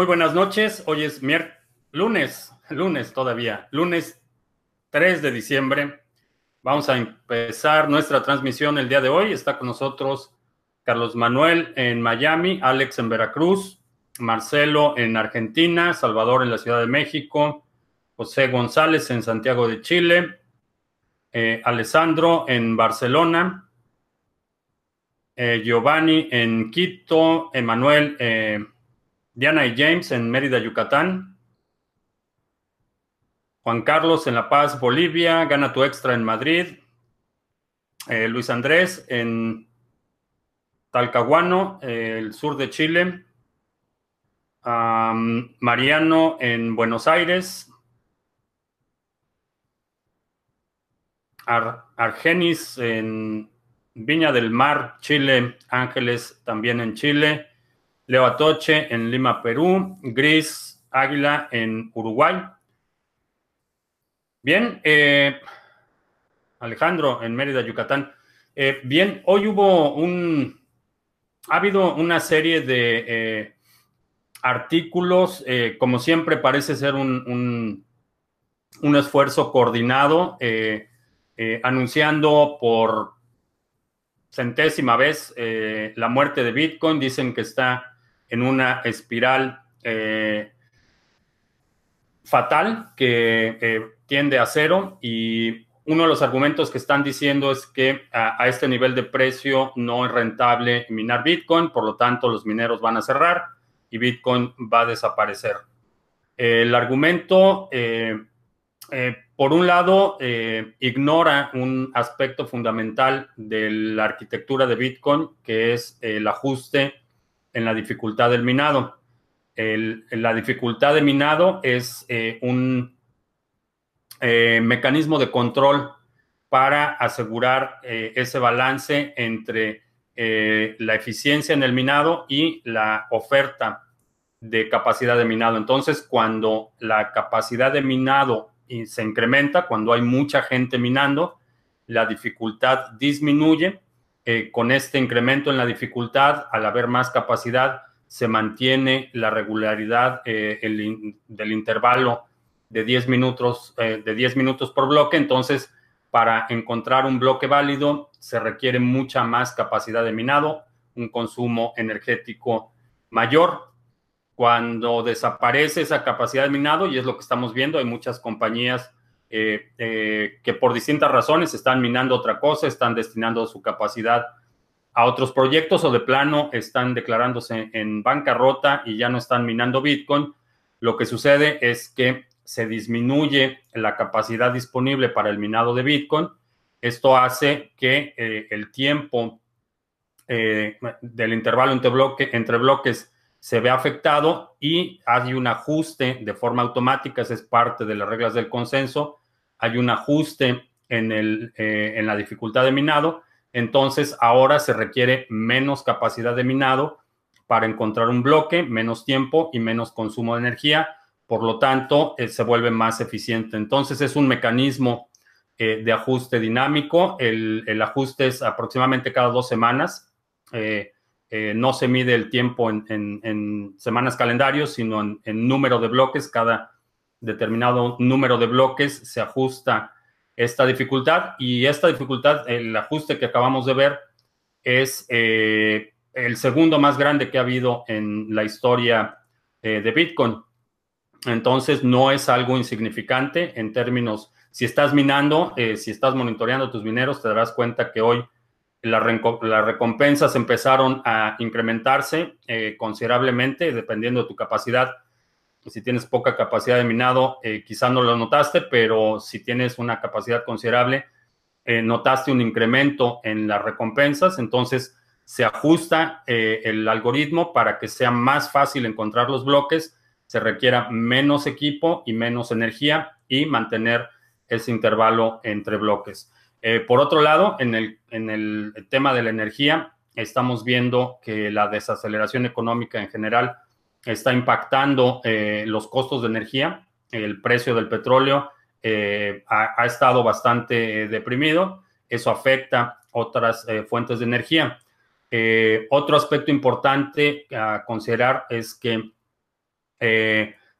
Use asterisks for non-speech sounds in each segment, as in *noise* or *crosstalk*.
Muy buenas noches. Hoy es lunes, lunes todavía, lunes 3 de diciembre. Vamos a empezar nuestra transmisión el día de hoy. Está con nosotros Carlos Manuel en Miami, Alex en Veracruz, Marcelo en Argentina, Salvador en la Ciudad de México, José González en Santiago de Chile, eh, Alessandro en Barcelona, eh, Giovanni en Quito, Emanuel eh, Diana y James en Mérida, Yucatán. Juan Carlos en La Paz, Bolivia. Gana tu extra en Madrid. Eh, Luis Andrés en Talcahuano, el sur de Chile. Mariano en Buenos Aires. Argenis en Viña del Mar, Chile. Ángeles también en Chile. Leo Atoche en Lima, Perú, Gris Águila en Uruguay. Bien, eh, Alejandro en Mérida, Yucatán. Eh, bien, hoy hubo un, ha habido una serie de eh, artículos, como siempre parece ser un, un esfuerzo coordinado, anunciando por centésima vez la muerte de Bitcoin. Dicen que está en una espiral eh, fatal que eh, tiende a cero y uno de los argumentos que están diciendo es que a, este nivel de precio no es rentable minar Bitcoin, por lo tanto los mineros van a cerrar y Bitcoin va a desaparecer. El argumento, eh, por un lado, ignora un aspecto fundamental de la arquitectura de Bitcoin, que es el ajuste en la dificultad del minado. la dificultad de minado es eh, un eh, mecanismo de control para asegurar eh, ese balance entre la eficiencia en el minado y la oferta de capacidad de minado. Entonces, cuando la capacidad de minado se incrementa, cuando hay mucha gente minando, la dificultad disminuye eh, con este incremento en la dificultad, al haber más capacidad, se mantiene la regularidad eh, del intervalo de 10 minutos, eh, de 10 minutos por bloque. Entonces, para encontrar un bloque válido, se requiere mucha más capacidad de minado, un consumo energético mayor. Cuando desaparece esa capacidad de minado, y es lo que estamos viendo, hay muchas compañías eh, eh, que por distintas razones están minando otra cosa, están destinando su capacidad a otros proyectos o de plano están declarándose en bancarrota y ya no están minando Bitcoin, lo que sucede es que se disminuye la capacidad disponible para el minado de Bitcoin. Esto hace que eh, el tiempo del intervalo entre, bloque, entre bloques se ve afectado y hay un ajuste de forma automática, esa es parte de las reglas del consenso, hay un ajuste en, el, eh, en la dificultad de minado, entonces ahora se requiere menos capacidad de minado para encontrar un bloque, menos tiempo y menos consumo de energía, por lo tanto eh, se vuelve más eficiente. Entonces es un mecanismo eh, de ajuste dinámico, el, ajuste es aproximadamente cada dos semanas. no se mide el tiempo en, semanas calendarios, sino en, en, número de bloques. Cada determinado número de bloques se ajusta esta dificultad y esta dificultad, el ajuste que acabamos de ver, es eh, el segundo más grande que ha habido en la historia eh, de Bitcoin. Entonces, no es algo insignificante en términos, si estás minando, eh, si estás monitoreando tus mineros, te darás cuenta que hoy las recompensas empezaron a incrementarse considerablemente, dependiendo de tu capacidad si tienes poca capacidad de minado, eh, quizá no lo notaste, pero si tienes una capacidad considerable, eh, notaste un incremento en las recompensas, entonces se ajusta eh, el algoritmo para que sea más fácil encontrar los bloques, se requiera menos equipo y menos energía y mantener ese intervalo entre bloques. por otro lado, en el, en el tema de la energía, estamos viendo que la desaceleración económica en general está impactando eh, los costos de energía. El precio del petróleo eh, ha, estado bastante eh, deprimido. Eso afecta otras fuentes de energía. otro aspecto importante a considerar es que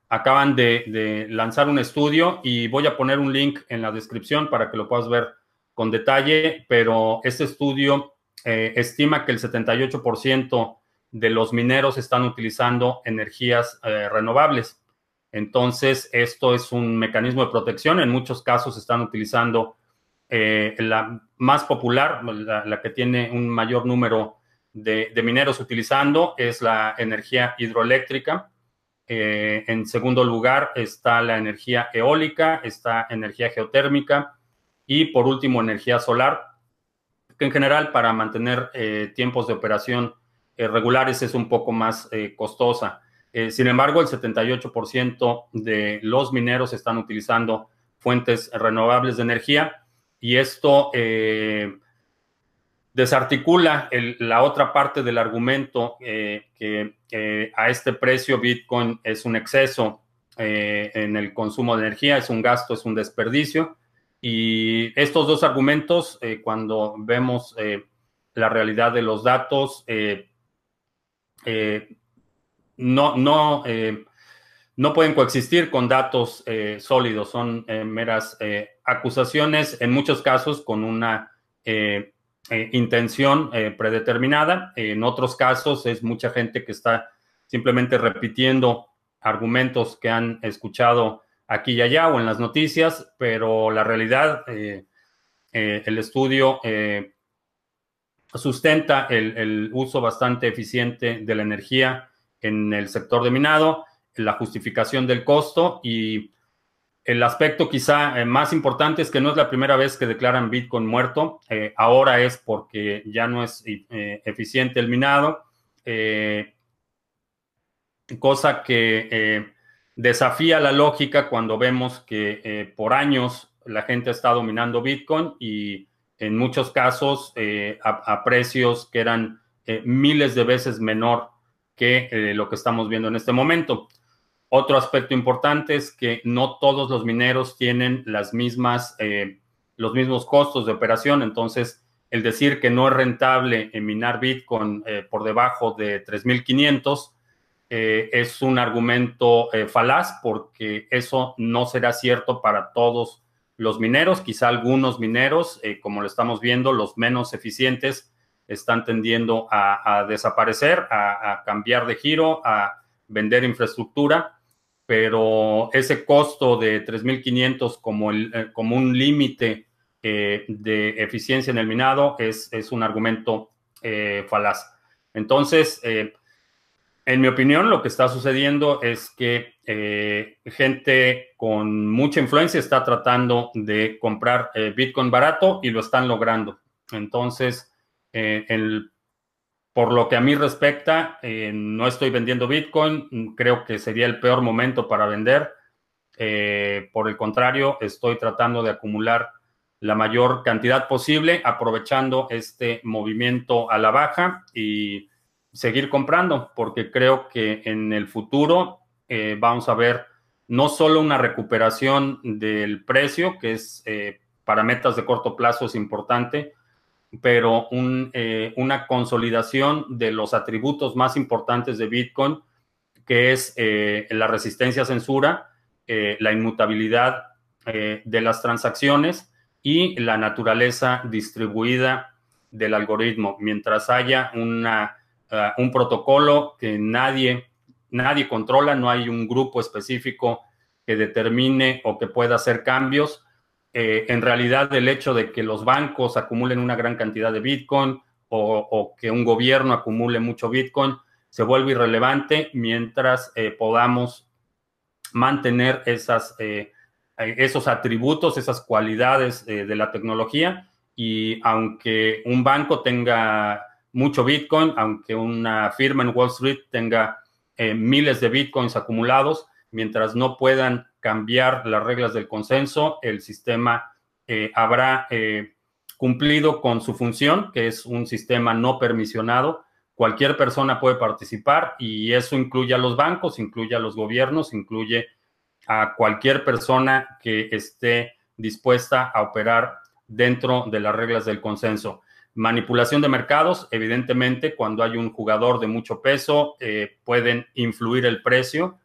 acaban de, lanzar un estudio y voy a poner un link en la descripción para que lo puedas ver con detalle, pero este estudio estima que el 78% de los mineros están utilizando energías renovables. Entonces, esto es un mecanismo de protección. En muchos casos están utilizando eh, la más popular, la, que tiene un mayor número de, mineros utilizando, es la energía hidroeléctrica. Eh, en segundo lugar está la energía eólica, está energía geotérmica y por último energía solar, que en general para mantener eh, tiempos de operación regulares es un poco más costosa. Eh, sin embargo, el 78% de los mineros están utilizando fuentes renovables de energía y esto eh, desarticula la otra parte del argumento eh, que a este precio Bitcoin es un exceso en el consumo de energía, es un gasto, es un desperdicio. Y estos dos argumentos, cuando vemos la realidad de los datos, no, no, eh, no pueden coexistir con datos eh, sólidos, son eh, meras acusaciones, en muchos casos con una intención predeterminada, en otros casos es mucha gente que está simplemente repitiendo argumentos que han escuchado aquí y allá o en las noticias, pero la realidad, el estudio sustenta el uso bastante eficiente de la energía en el sector de minado, la justificación del costo y el aspecto quizá eh, más importante es que no es la primera vez que declaran Bitcoin muerto, eh, ahora es porque ya no es eh, eficiente el minado, cosa que desafía la lógica cuando vemos que por años la gente ha estado minando Bitcoin y en muchos casos a, precios que eran miles de veces menor que eh, lo que estamos viendo en este momento. Otro aspecto importante es que no todos los mineros tienen las mismas, eh, los mismos costos de operación. Entonces, el decir que no es rentable minar Bitcoin eh, por debajo de 3.500 es un argumento falaz porque eso no será cierto para todos los mineros. Quizá algunos mineros, como lo estamos viendo, los menos eficientes, están tendiendo a, desaparecer, a, cambiar de giro, a vender infraestructura, pero ese costo de 3.500 como, eh, como un límite eh, de eficiencia en el minado es, es un argumento eh, falaz. Entonces, en mi opinión, lo que está sucediendo es que gente con mucha influencia está tratando de comprar Bitcoin barato y lo están logrando. Entonces, eh, por lo que a mí respecta, eh, no estoy vendiendo Bitcoin, creo que sería el peor momento para vender. Eh, por el contrario, estoy tratando de acumular la mayor cantidad posible, aprovechando este movimiento a la baja y seguir comprando, porque creo que en el futuro vamos a ver no solo una recuperación del precio, que es para metas de corto plazo es importante, pero eh, una consolidación de los atributos más importantes de Bitcoin, que es eh, la resistencia a censura, eh, la inmutabilidad de las transacciones y la naturaleza distribuida del algoritmo. Mientras haya una, un protocolo que nadie, nadie controla, no hay un grupo específico que determine o que pueda hacer cambios, eh, en realidad el hecho de que los bancos acumulen una gran cantidad de Bitcoin o, que un gobierno acumule mucho Bitcoin se vuelve irrelevante mientras eh, podamos mantener esas, eh, esos atributos, esas cualidades de la tecnología. Y aunque un banco tenga mucho Bitcoin, aunque una firma en Wall Street tenga miles de Bitcoins acumulados, mientras no puedan cambiar las reglas del consenso, el sistema eh, habrá eh, cumplido con su función, que es un sistema no permisionado. Cualquier persona puede participar y eso incluye a los bancos, incluye a los gobiernos, incluye a cualquier persona que esté dispuesta a operar dentro de las reglas del consenso. Manipulación de mercados, evidentemente, cuando hay un jugador de mucho peso, eh, pueden influir el precio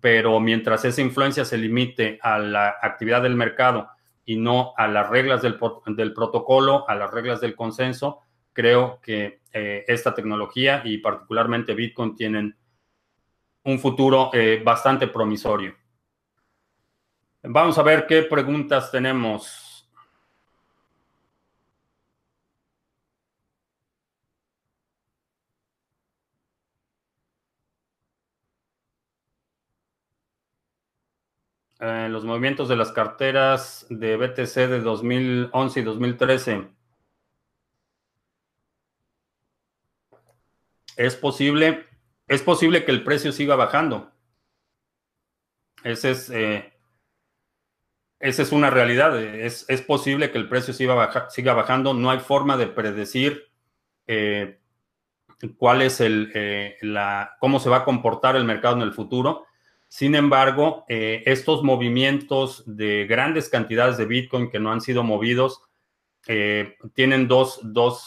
pero mientras esa influencia se limite a la actividad del mercado y no a las reglas del, del protocolo, a las reglas del consenso, creo que eh, esta tecnología y particularmente Bitcoin tienen un futuro eh, bastante promisorio. Vamos a ver qué preguntas tenemos. Eh, los movimientos de las carteras de BTC de 2011 y 2013. Es posible, es posible que el precio siga bajando. Ese es, eh, esa es una realidad. Es, posible que el precio siga, siga, bajando. No hay forma de predecir eh, cuál es el, la, cómo se va a comportar el mercado en el futuro sin embargo, eh, estos movimientos de grandes cantidades de Bitcoin que no han sido movidos eh, tienen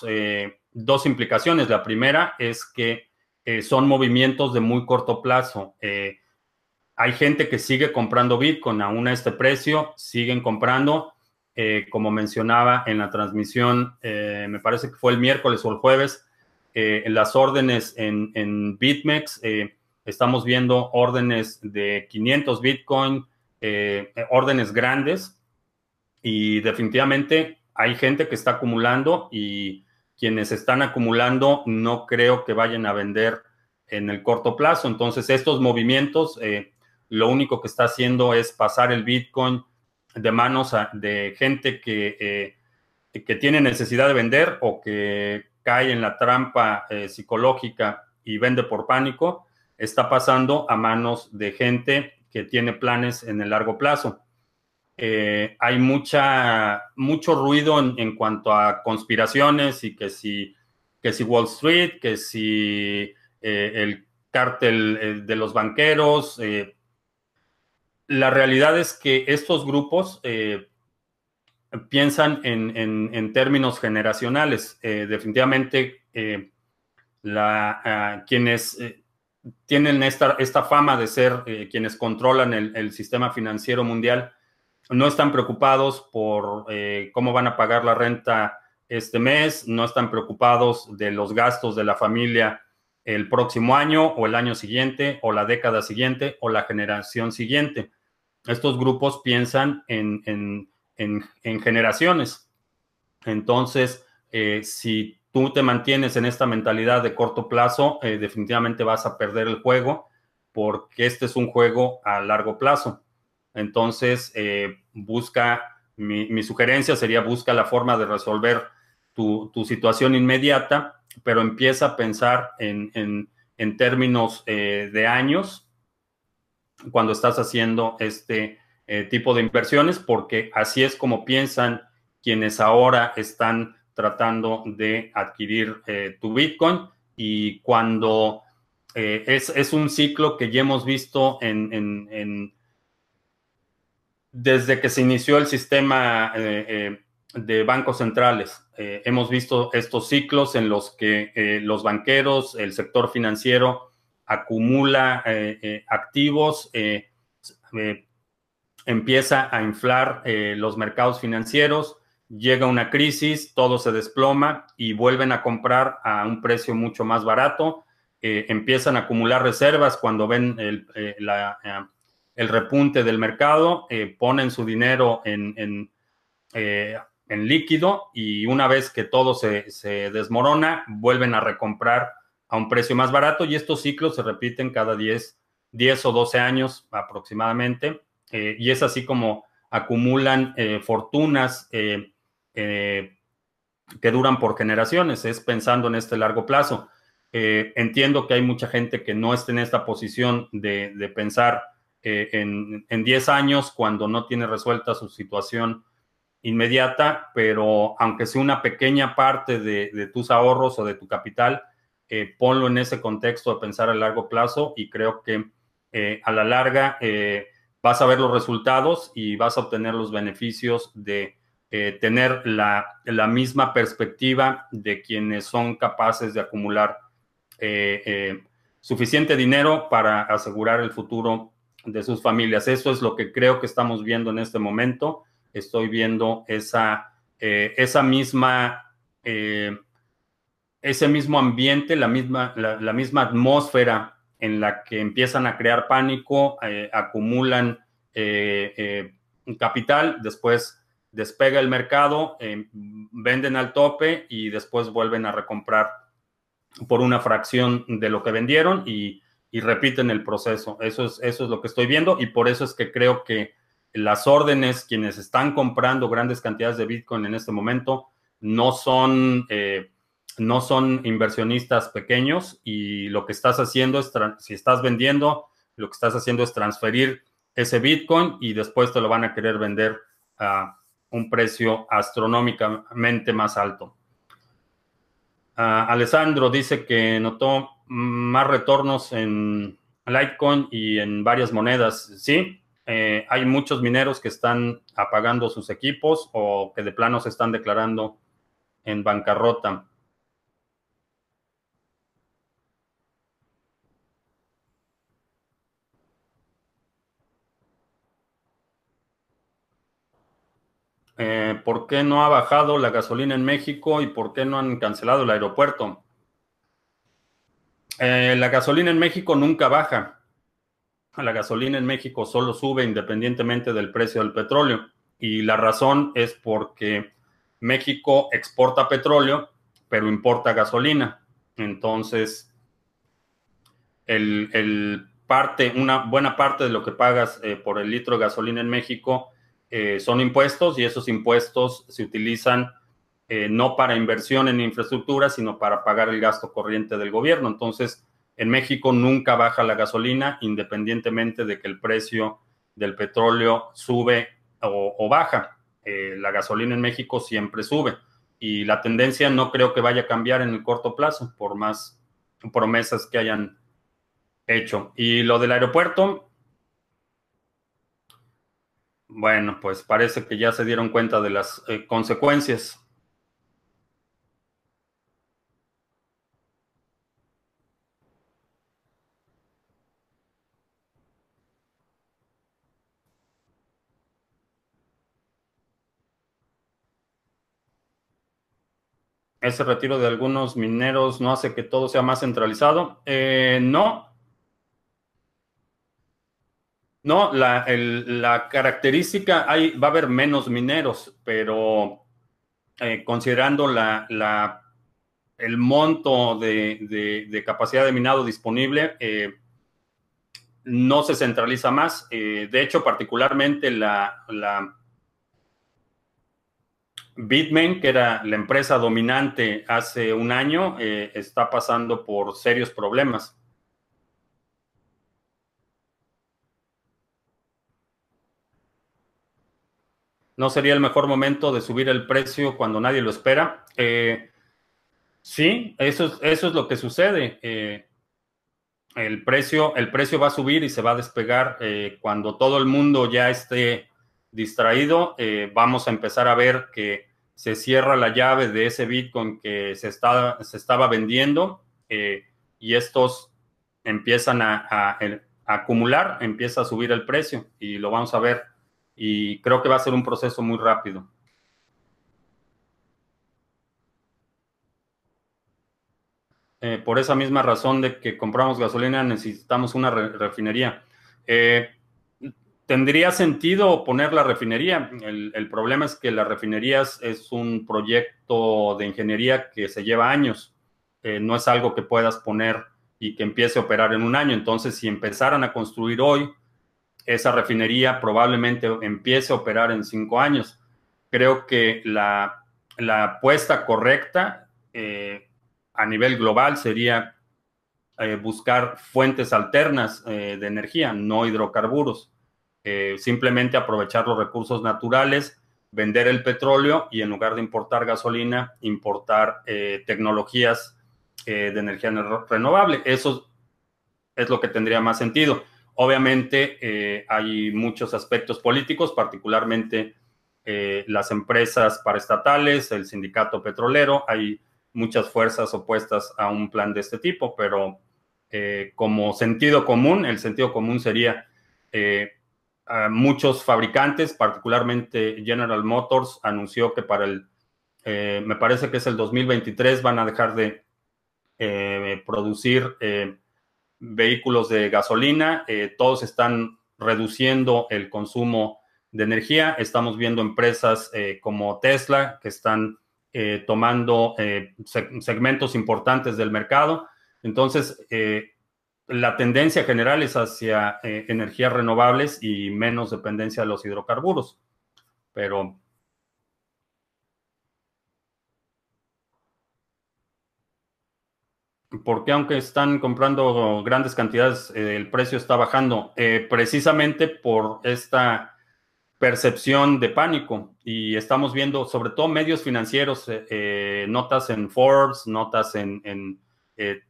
eh, dos, implicaciones. La primera es que son movimientos de muy corto plazo. hay gente que sigue comprando Bitcoin aún a este precio, siguen comprando. como mencionaba en la transmisión, me parece que fue el miércoles o el jueves, las órdenes en, en BitMEX Estamos viendo órdenes de 500 Bitcoin, eh, órdenes grandes y definitivamente hay gente que está acumulando y quienes están acumulando no creo que vayan a vender en el corto plazo. Entonces estos movimientos eh, lo único que está haciendo es pasar el Bitcoin de manos de gente que, eh, que tiene necesidad de vender o que cae en la trampa psicológica y vende por pánico está pasando a manos de gente que tiene planes en el largo plazo. Eh, hay mucha, mucho ruido en, cuanto a conspiraciones y que si, que si Wall Street, que si eh, el cártel eh, de los banqueros. la realidad es que estos grupos piensan en, términos generacionales. definitivamente, la, ah, quienes tienen esta, fama de ser eh, quienes controlan el, sistema financiero mundial, no están preocupados por eh, cómo van a pagar la renta este mes, no están preocupados de los gastos de la familia el próximo año o el año siguiente o la década siguiente o la generación siguiente. Estos grupos piensan en, en, generaciones. Entonces, eh, si tú te mantienes en esta mentalidad de corto plazo, eh, definitivamente vas a perder el juego porque este es un juego a largo plazo. Entonces, eh, busca, mi, sugerencia sería busca la forma de resolver tu, situación inmediata, pero empieza a pensar en, términos eh, de años cuando estás haciendo este tipo de inversiones, porque así es como piensan quienes ahora están tratando de adquirir eh, tu Bitcoin y cuando eh, es, un ciclo que ya hemos visto en, desde que se inició el sistema eh, de bancos centrales. hemos visto estos ciclos en los que los banqueros, el sector financiero acumula activos, empieza a inflar los mercados financieros, llega una crisis, todo se desploma y vuelven a comprar a un precio mucho más barato, eh, empiezan a acumular reservas cuando ven el, eh, eh, repunte del mercado, ponen su dinero en, en, líquido y una vez que todo se, se, desmorona, vuelven a recomprar a un precio más barato y estos ciclos se repiten cada 10, 10 o 12 años aproximadamente y es así como acumulan fortunas eh, que duran por generaciones, es pensando en este largo plazo. Eh, entiendo que hay mucha gente que no está en esta posición de, pensar eh, en, 10 años cuando no tiene resuelta su situación inmediata, pero aunque sea una pequeña parte de, tus ahorros o de tu capital, ponlo en ese contexto de pensar a largo plazo y creo que a la larga vas a ver los resultados y vas a obtener los beneficios de eh, tener la, misma perspectiva de quienes son capaces de acumular eh, eh, suficiente dinero para asegurar el futuro de sus familias. Eso es lo que creo que estamos viendo en este momento. Estoy viendo esa, esa misma, ese mismo ambiente, la misma, la, misma atmósfera en la que empiezan a crear pánico, eh, acumulan capital, después despega el mercado, venden al tope y después vuelven a recomprar por una fracción de lo que vendieron y y repiten el proceso. Eso es, eso es lo que estoy viendo y por eso es que creo que las órdenes, quienes están comprando grandes cantidades de Bitcoin en este momento, no son, eh, no son inversionistas pequeños y lo que estás haciendo es, si estás vendiendo, lo que estás haciendo es transferir ese Bitcoin y después te lo van a querer vender a un precio astronómicamente más alto. Ah, Alessandro dice que notó más retornos en Litecoin y en varias monedas. Sí, eh, hay muchos mineros que están apagando sus equipos o que de plano se están declarando en bancarrota. Eh, ¿Por qué no ha bajado la gasolina en México y por qué no han cancelado el aeropuerto? Eh, la gasolina en México nunca baja. La gasolina en México solo sube independientemente del precio del petróleo. Y la razón es porque México exporta petróleo, pero importa gasolina. Entonces, el, parte, una buena parte de lo que pagas eh, por el litro de gasolina en México eh, son impuestos y esos impuestos se utilizan eh, no para inversión en infraestructura, sino para pagar el gasto corriente del gobierno. Entonces, en México nunca baja la gasolina, independientemente de que el precio del petróleo sube o, baja. Eh, la gasolina en México siempre sube y la tendencia no creo que vaya a cambiar en el corto plazo, por más promesas que hayan hecho. Y lo del aeropuerto, bueno, pues parece que ya se dieron cuenta de las eh, consecuencias. ese retiro de algunos mineros no hace que todo sea más centralizado. Eh, no. No, la, característica, hay, va a haber menos mineros, pero eh, considerando la, el monto de, capacidad de minado disponible, eh, no se centraliza más. de hecho, particularmente la Bitmain, que era la empresa dominante hace un año, eh, está pasando por serios problemas. ¿No sería el mejor momento de subir el precio cuando nadie lo espera? Eh, sí, eso, eso, es lo que sucede. Eh, el, precio, el precio va a subir y se va a despegar cuando todo el mundo ya esté distraído, eh, vamos a empezar a ver que se cierra la llave de ese Bitcoin que se, se estaba vendiendo eh, y estos empiezan a, acumular, empieza a subir el precio y lo vamos a ver. Y creo que va a ser un proceso muy rápido. Eh, por esa misma razón de que compramos gasolina necesitamos una refinería. Tendría sentido poner la refinería. El, problema es que las refinerías es un proyecto de ingeniería que se lleva años. Eh, no es algo que puedas poner y que empiece a operar en un año. Entonces, si empezaran a construir hoy, esa refinería probablemente empiece a operar en cinco años. Creo que la, apuesta correcta eh, a nivel global sería eh, buscar fuentes alternas de energía, no hidrocarburos. Eh, simplemente aprovechar los recursos naturales, vender el petróleo y en lugar de importar gasolina, importar eh, tecnologías eh, de energía renovable. Eso es lo que tendría más sentido. Obviamente hay muchos aspectos políticos, particularmente las empresas paraestatales, el sindicato petrolero, hay muchas fuerzas opuestas a un plan de este tipo, pero como sentido común, el sentido común sería muchos fabricantes, particularmente General Motors, anunció que para el, me parece que es el 2023, van a dejar de producir vehículos de gasolina. todos están reduciendo el consumo de energía. Estamos viendo empresas eh, como Tesla que están eh, tomando eh, segmentos importantes del mercado. Entonces, la tendencia general es hacia energías renovables y menos dependencia de los hidrocarburos. Pero porque aunque están comprando grandes cantidades, el precio está bajando? precisamente por esta percepción de pánico y estamos viendo sobre todo medios financieros, eh, eh, notas en Forbes, notas en, eh,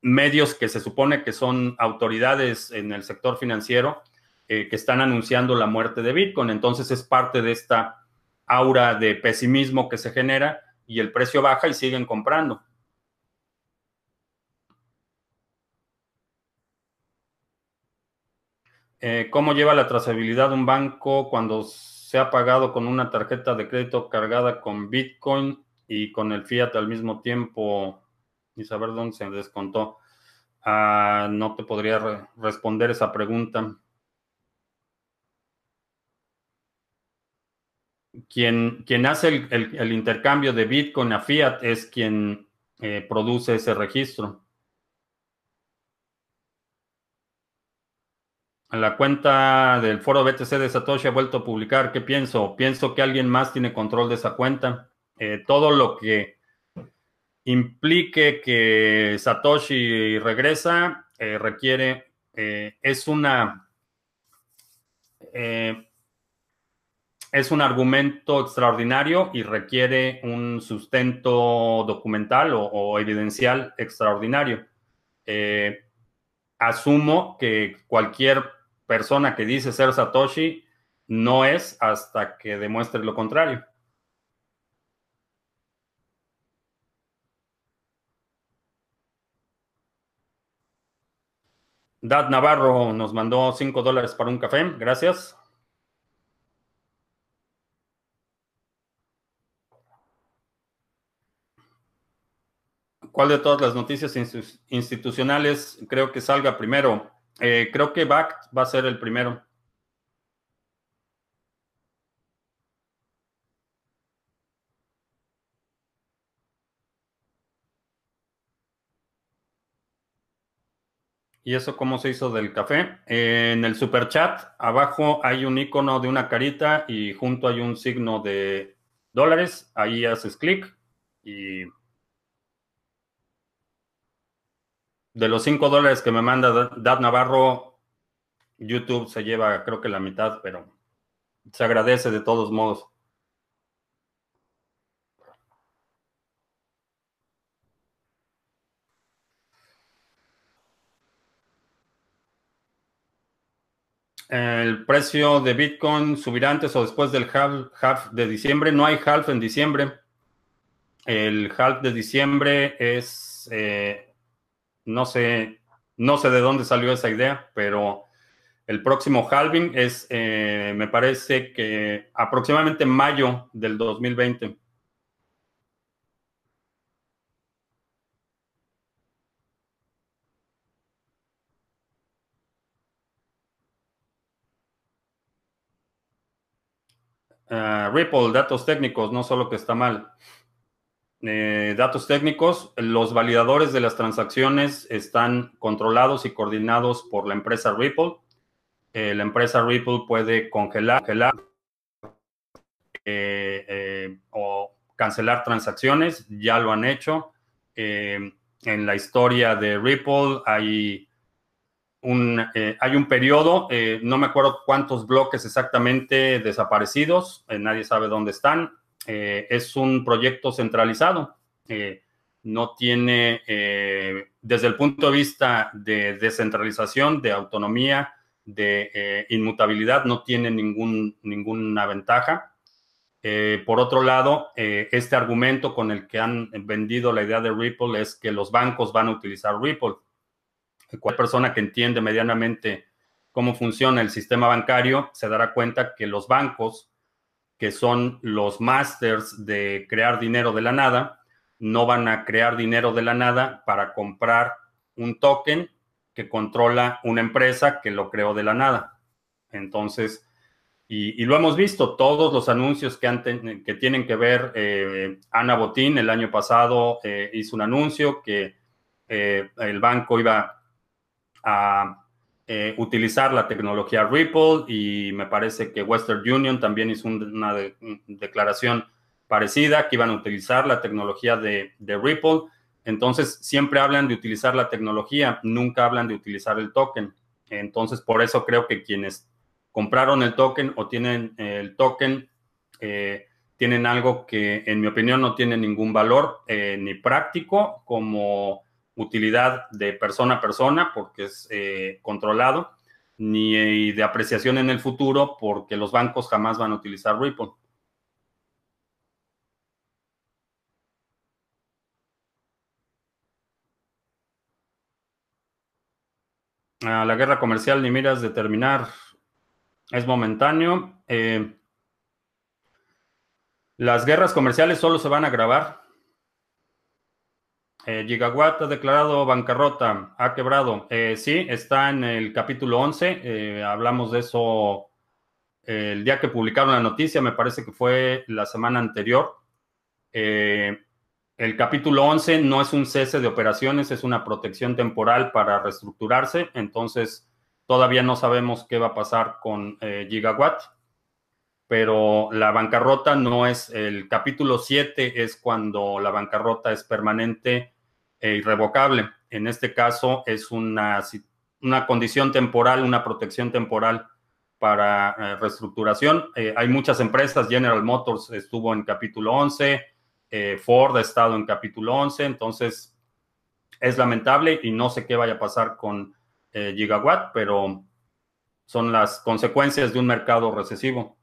medios que se supone que son autoridades en el sector financiero que están anunciando la muerte de Bitcoin. Entonces es parte de esta aura de pesimismo que se genera y el precio baja y siguen comprando. Eh, ¿Cómo lleva la trazabilidad un banco cuando se ha pagado con una tarjeta de crédito cargada con Bitcoin y con el fiat al mismo tiempo? Y saber dónde se descontó. Ah, no te podría responder esa pregunta. Quien, quien hace el, intercambio de Bitcoin a fiat es quien eh, produce ese registro. La cuenta del foro BTC de Satoshi ha vuelto a publicar. ¿Qué pienso? Pienso que alguien más tiene control de esa cuenta. Eh, todo lo que implique que Satoshi regresa eh, requiere, eh, es una, es un argumento extraordinario y requiere un sustento documental o evidencial extraordinario. asumo que cualquier persona que dice ser Satoshi no es hasta que demuestre lo contrario. Dad Navarro nos mandó 5 dólares para un café. Gracias. ¿Cuál de todas las noticias institucionales creo que salga primero? Eh, creo que BACT va a ser el primero. ¿Y eso cómo se hizo del café? en el super chat, abajo hay un icono de una carita y junto hay un signo de dólares. Ahí haces clic y de los 5 dólares que me manda Dad Navarro, YouTube se lleva creo que la mitad, pero se agradece de todos modos. El precio de Bitcoin subirá antes o después del half, de diciembre. No hay half en diciembre. El half de diciembre es eh, no sé, no sé de dónde salió esa idea, pero el próximo halving es, eh, me parece que aproximadamente mayo del 2020. Ah, Ripple, datos técnicos, no solo que está mal. Eh, datos técnicos, los validadores de las transacciones están controlados y coordinados por la empresa Ripple. Eh, la empresa Ripple puede congelar, eh, o cancelar transacciones, ya lo han hecho. en la historia de Ripple hay un, hay un periodo, no me acuerdo cuántos bloques exactamente desaparecidos, nadie sabe dónde están, eh, es un proyecto centralizado. Eh, no tiene, eh, desde el punto de vista de descentralización, de autonomía, de inmutabilidad, no tiene ningún, ninguna ventaja. por otro lado, este argumento con el que han vendido la idea de Ripple es que los bancos van a utilizar Ripple. Cualquier persona que entiende medianamente cómo funciona el sistema bancario, se dará cuenta que los bancos, que son los masters de crear dinero de la nada, no van a crear dinero de la nada para comprar un token que controla una empresa que lo creó de la nada. Entonces, y, lo hemos visto, todos los anuncios que, que tienen que ver, eh, Ana Botín el año pasado eh, hizo un anuncio que eh, el banco iba a utilizar la tecnología Ripple y me parece que Western Union también hizo una declaración parecida, que iban a utilizar la tecnología de, Ripple. Entonces, siempre hablan de utilizar la tecnología, nunca hablan de utilizar el token. Entonces, por eso creo que quienes compraron el token o tienen el token, eh, tienen algo que en mi opinión no tiene ningún valor eh, ni práctico como utilidad de persona a persona porque es eh, controlado, ni de apreciación en el futuro porque los bancos jamás van a utilizar Ripple. La guerra comercial ni miras de terminar es momentáneo. Eh, las guerras comerciales solo se van a agravar. Eh, Gigawatt ha declarado bancarrota, ha quebrado. Eh, sí, está en el capítulo 11. hablamos de eso el día que publicaron la noticia, me parece que fue la semana anterior. el capítulo 11 no es un cese de operaciones, es una protección temporal para reestructurarse. Entonces, Todavía no sabemos qué va a pasar con eh, Gigawatt, pero la bancarrota no es, el capítulo 7 es cuando la bancarrota es permanente e irrevocable. En este caso es una, una condición temporal, una protección temporal para eh, reestructuración. Eh, hay muchas empresas, General Motors estuvo en capítulo 11, Ford ha estado en capítulo 11, entonces es lamentable y no sé qué vaya a pasar con eh, gigawatt, pero son las consecuencias de un mercado recesivo.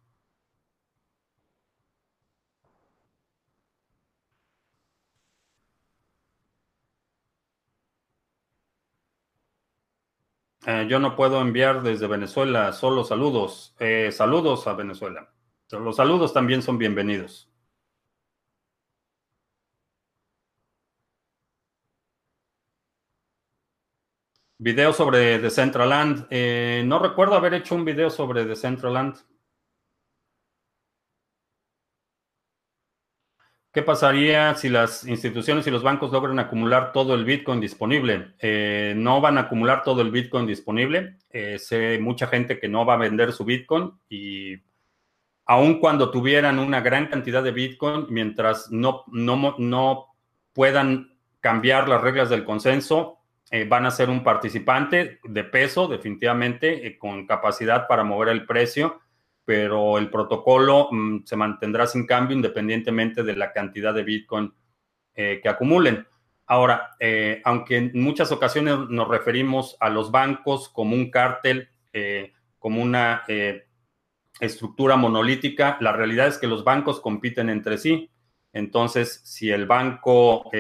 Eh, yo no puedo enviar desde Venezuela solo saludos. Eh, saludos a Venezuela. Los saludos también son bienvenidos. Video sobre Decentraland. Eh, no recuerdo haber hecho un video sobre Decentraland. ¿Qué pasaría si las instituciones y los bancos logran acumular todo el Bitcoin disponible? Eh, no van a acumular todo el Bitcoin disponible. Eh, sé mucha gente que no va a vender su Bitcoin y aun cuando tuvieran una gran cantidad de Bitcoin, mientras no, no, no puedan cambiar las reglas del consenso, eh, van a ser un participante de peso, definitivamente, eh, con capacidad para mover el precio, pero el protocolo mm, se mantendrá sin cambio independientemente de la cantidad de Bitcoin eh, que acumulen. Ahora, aunque en muchas ocasiones nos referimos a los bancos como un cártel, como una estructura monolítica, la realidad es que los bancos compiten entre sí. Entonces, si el banco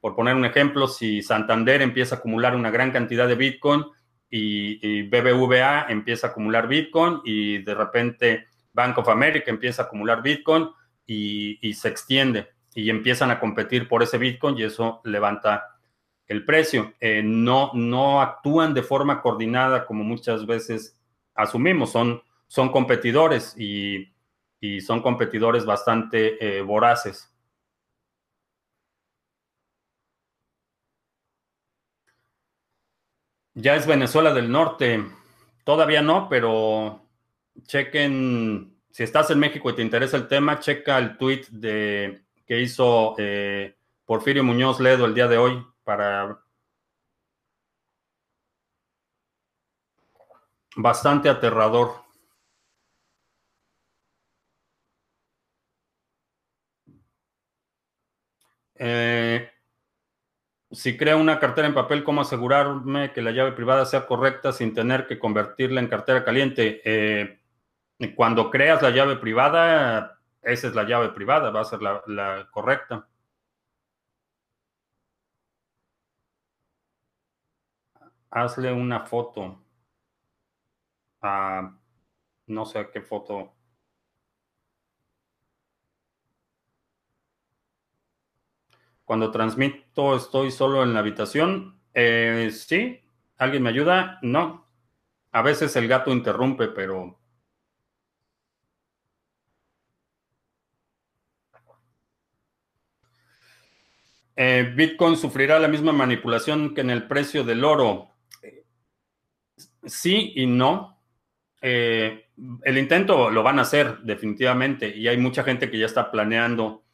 por poner un ejemplo, si Santander empieza a acumular una gran cantidad de Bitcoin y, BBVA empieza a acumular Bitcoin y de repente Bank of America empieza a acumular Bitcoin y, se extiende y empiezan a competir por ese Bitcoin y eso levanta el precio. Eh, no, no actúan de forma coordinada como muchas veces asumimos, son, son competidores y, son competidores bastante eh, voraces. Ya es Venezuela del Norte. Todavía no, pero chequen, si estás en México y te interesa el tema, checa el tweet de, que hizo eh, Porfirio Muñoz Ledo el día de hoy para bastante aterrador. Eh, si creo una cartera en papel, ¿cómo asegurarme que la llave privada sea correcta sin tener que convertirla en cartera caliente? Eh, cuando creas la llave privada, esa es la llave privada, va a ser la, correcta. Hazle una foto. a, no sé qué foto. Cuando transmito estoy solo en la habitación. Eh, sí, ¿alguien me ayuda? No. A veces el gato interrumpe, pero Eh, Bitcoin sufrirá la misma manipulación que en el precio del oro. Sí y no. Eh, el intento lo van a hacer definitivamente y hay mucha gente que ya está planeando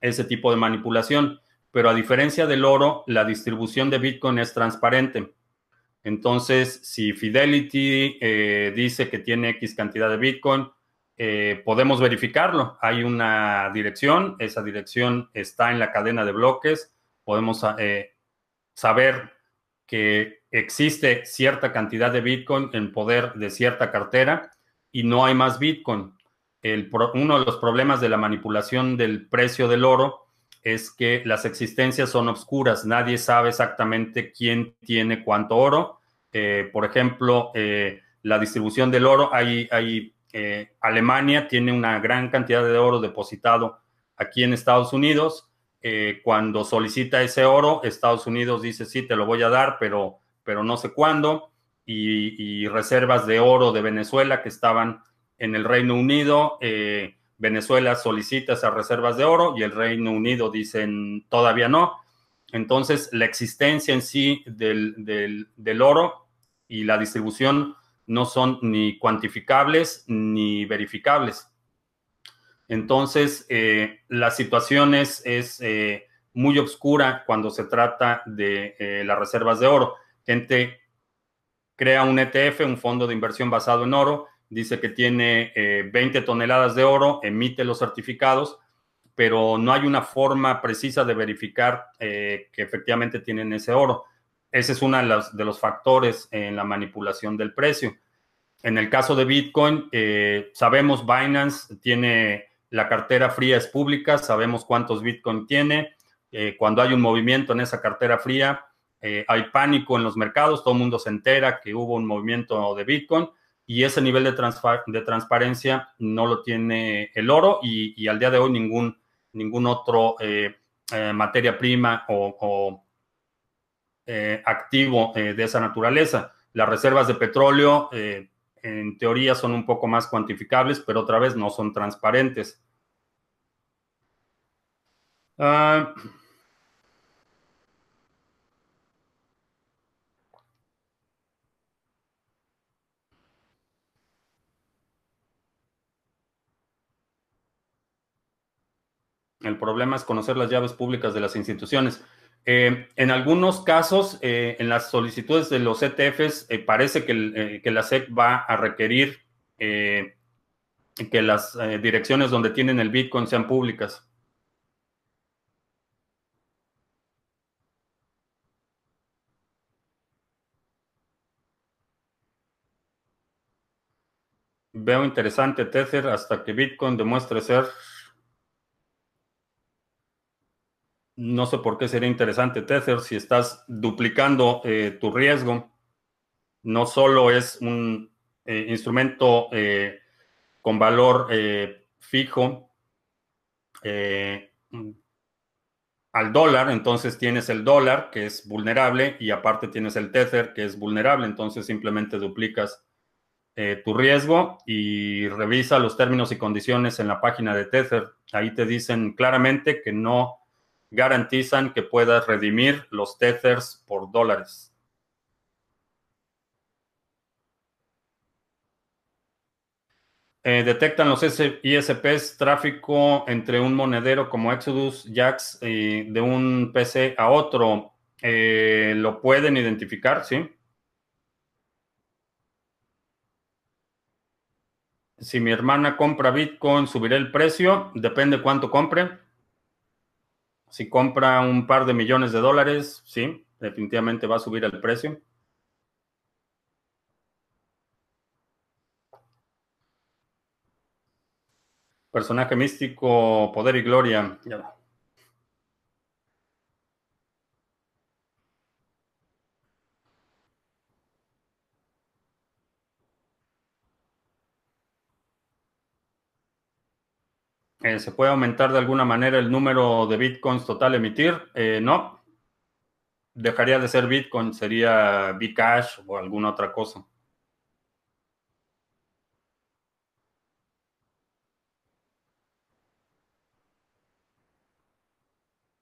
ese tipo de manipulación, pero a diferencia del oro, la distribución de Bitcoin es transparente. Entonces, si Fidelity eh, dice que tiene X cantidad de Bitcoin, eh, podemos verificarlo. Hay una dirección, esa dirección está en la cadena de bloques. Podemos eh, saber que existe cierta cantidad de Bitcoin en poder de cierta cartera y no hay más Bitcoin. Uno de los problemas de la manipulación del precio del oro es que las existencias son obscuras. Nadie sabe exactamente quién tiene cuánto oro. Eh, por ejemplo, la distribución del oro, eh, Alemania tiene una gran cantidad de oro depositado aquí en Estados Unidos. Eh, cuando solicita ese oro, Estados Unidos dice, sí, te lo voy a dar, pero, pero no sé cuándo. Y, reservas de oro de Venezuela que estaban en el Reino Unido. Eh, Venezuela solicita esas reservas de oro y el Reino Unido dicen todavía no. Entonces, la existencia en sí del, del oro y la distribución no son ni cuantificables ni verificables. Entonces, eh, la situación es, eh, muy oscura cuando se trata de las reservas de oro. Gente crea un ETF, un fondo de inversión basado en oro, dice que tiene 20 toneladas de oro, emite los certificados, pero no hay una forma precisa de verificar que efectivamente tienen ese oro. Ese es uno de los, factores en la manipulación del precio. En el caso de Bitcoin, eh, sabemos Binance tiene la cartera fría es pública, sabemos cuántos Bitcoin tiene. Eh, cuando hay un movimiento en esa cartera fría, eh, hay pánico en los mercados, todo el mundo se entera que hubo un movimiento de Bitcoin y ese nivel de, transparencia no lo tiene el oro y, al día de hoy ningún, ningún otro materia prima o eh, activo eh, de esa naturaleza. Las reservas de petróleo, eh, en teoría, son un poco más cuantificables, pero otra vez no son transparentes. Ah, el problema es conocer las llaves públicas de las instituciones. Eh, en algunos casos, eh, en las solicitudes de los ETFs, eh, parece que, la SEC va a requerir que las direcciones donde tienen el Bitcoin sean públicas. Veo interesante Tether hasta que Bitcoin demuestre ser No sé por qué sería interesante Tether si estás duplicando eh, tu riesgo. No solo es un eh, instrumento eh, con valor fijo al dólar, entonces tienes el dólar que es vulnerable y aparte tienes el Tether que es vulnerable, entonces simplemente duplicas tu riesgo y revisa los términos y condiciones en la página de Tether. Ahí te dicen claramente que no garantizan que puedas redimir los tethers por dólares. Eh, detectan los ISPs tráfico entre un monedero como Exodus, Jax, y de un PC a otro. Eh, ¿Lo pueden identificar? Sí. Si mi hermana compra Bitcoin, ¿subiré el precio? Depende cuánto compre. Si compra un par de millones de dólares, sí, definitivamente va a subir el precio. Personaje místico, poder y gloria. Eh, ¿Se puede aumentar de alguna manera el número de bitcoins total emitir? Eh, no. Dejaría de ser bitcoin, sería Bcash o alguna otra cosa.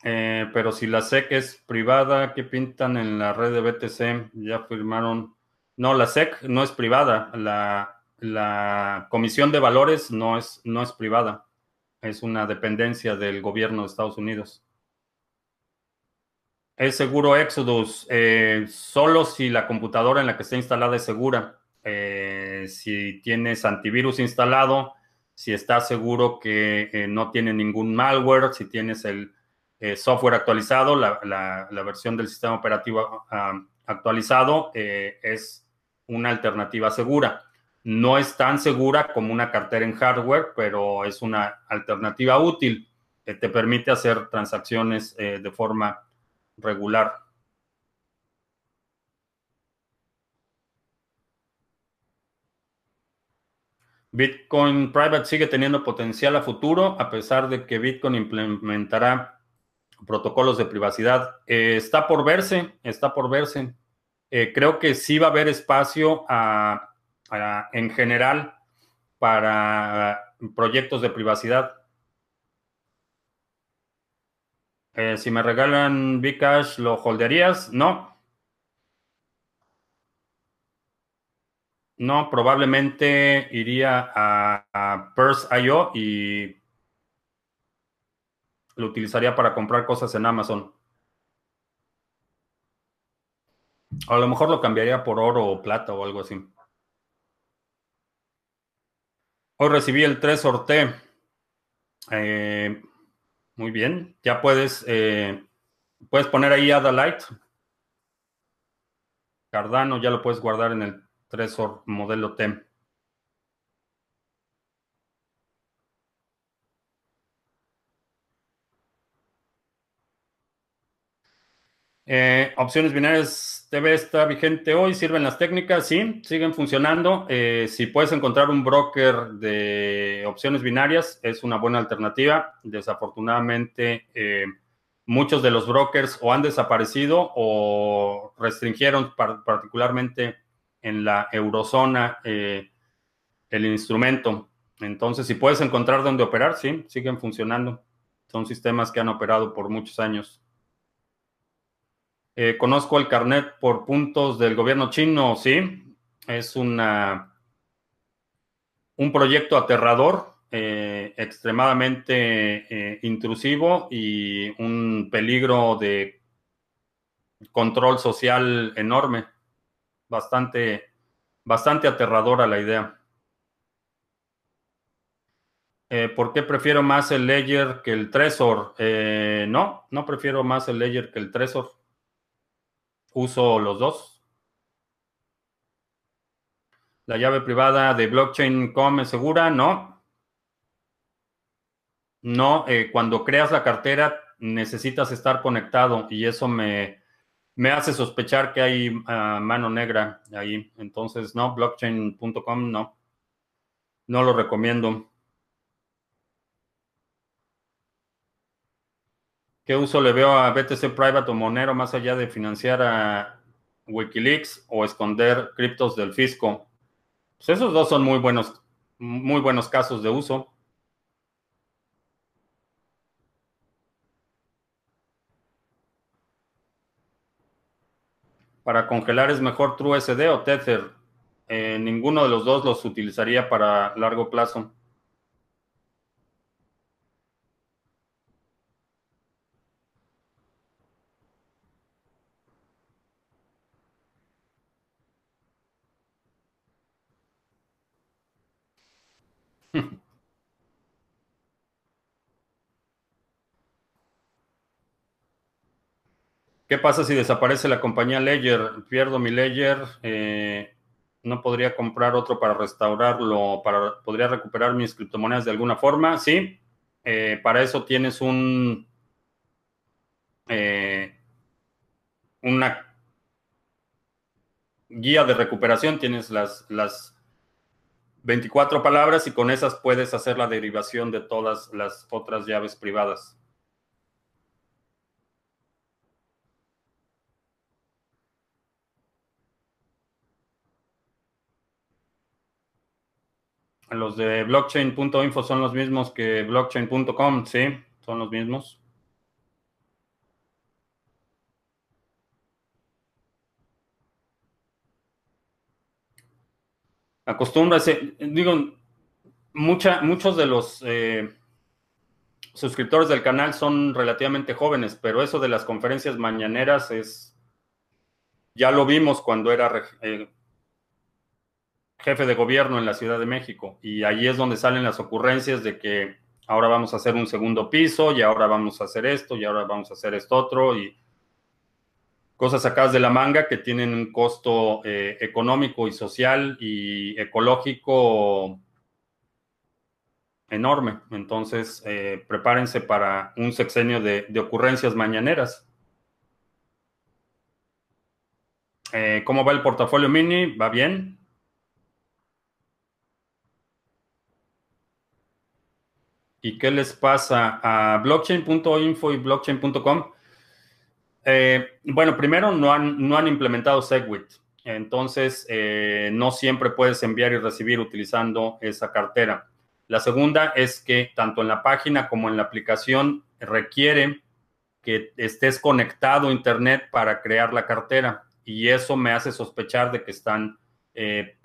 Eh, pero si la SEC es privada, ¿qué pintan en la red de BTC? Ya firmaron. No, la SEC no es privada. La, la Comisión de Valores no es, no es privada. Es una dependencia del gobierno de Estados Unidos. Es seguro Exodus eh, solo si la computadora en la que está instalada es segura. Eh, si tienes antivirus instalado, si estás seguro que no tiene ningún malware, si tienes el eh, software actualizado, la, versión del sistema operativo ah, actualizado eh, es una alternativa segura. No es tan segura como una cartera en hardware, pero es una alternativa útil que te permite hacer transacciones eh, de forma regular. Bitcoin Private sigue teniendo potencial a futuro, a pesar de que Bitcoin implementará protocolos de privacidad. Eh, está por verse, está por verse. Eh, creo que sí va a haber espacio en general para proyectos de privacidad. Eh, si me regalan Bcash, ¿lo holderías? No. No, probablemente iría a, a Purse.io y lo utilizaría para comprar cosas en Amazon. a lo mejor lo cambiaría por oro o plata o algo así. Hoy recibí el 3 sorte. Eh, muy bien. Ya puedes, eh, puedes poner ahí Light. Cardano, ya lo puedes guardar en el Tresor modelo T. Eh, opciones binarias TV está vigente hoy, sirven las técnicas, sí, siguen funcionando. Eh, si puedes encontrar un broker de opciones binarias, es una buena alternativa. Desafortunadamente, eh, muchos de los brokers o han desaparecido o restringieron particularmente en la eurozona el instrumento. Entonces, si puedes encontrar dónde operar, sí, siguen funcionando. Son sistemas que han operado por muchos años. Eh, conozco el carnet por puntos del gobierno chino, sí. Es una, un proyecto aterrador, eh, extremadamente eh, intrusivo y un peligro de control social enorme. Bastante, bastante aterradora la idea. ¿Por qué prefiero más el Ledger que el Trezor? no, no prefiero más el Ledger que el Trezor. Uso los dos. La llave privada de blockchain.com es segura, no. No, eh, cuando creas la cartera necesitas estar conectado y eso me, me hace sospechar que hay ah, mano negra ahí. Entonces, no, blockchain.com no. No lo recomiendo. ¿Qué uso le veo a BTC Private o Monero más allá de financiar a Wikileaks o esconder criptos del fisco? Pues esos dos son muy buenos, muy buenos casos de uso. Para congelar es mejor TrueSD o Tether. Eh, ninguno de los dos los utilizaría para largo plazo. ¿Qué pasa si desaparece la compañía Ledger? Pierdo mi Ledger, eh, no podría comprar otro para restaurarlo, para, podría recuperar mis criptomonedas de alguna forma. Sí, eh, para eso tienes un eh, una guía de recuperación, tienes las, las 24 palabras y con esas puedes hacer la derivación de todas las otras llaves privadas. Los de blockchain.info son los mismos que blockchain.com, sí, son los mismos. Acostúmbrase, digo, mucha, muchos de los eh, suscriptores del canal son relativamente jóvenes, pero eso de las conferencias mañaneras es, ya lo vimos cuando era eh, jefe de gobierno en la Ciudad de México, y ahí es donde salen las ocurrencias de que ahora vamos a hacer un segundo piso, y ahora vamos a hacer esto, y ahora vamos a hacer esto otro, y cosas sacadas de la manga que tienen un costo eh, económico y social y ecológico enorme. Entonces, eh, prepárense para un sexenio de, ocurrencias mañaneras. Eh, ¿Cómo va el portafolio mini? ¿Va bien? ¿Y qué les pasa a blockchain.info y blockchain.com? Eh, bueno, primero no han, no han implementado Segwit, entonces eh, no siempre puedes enviar y recibir utilizando esa cartera. La segunda es que tanto en la página como en la aplicación requiere que estés conectado a Internet para crear la cartera y eso me hace sospechar de que están eh,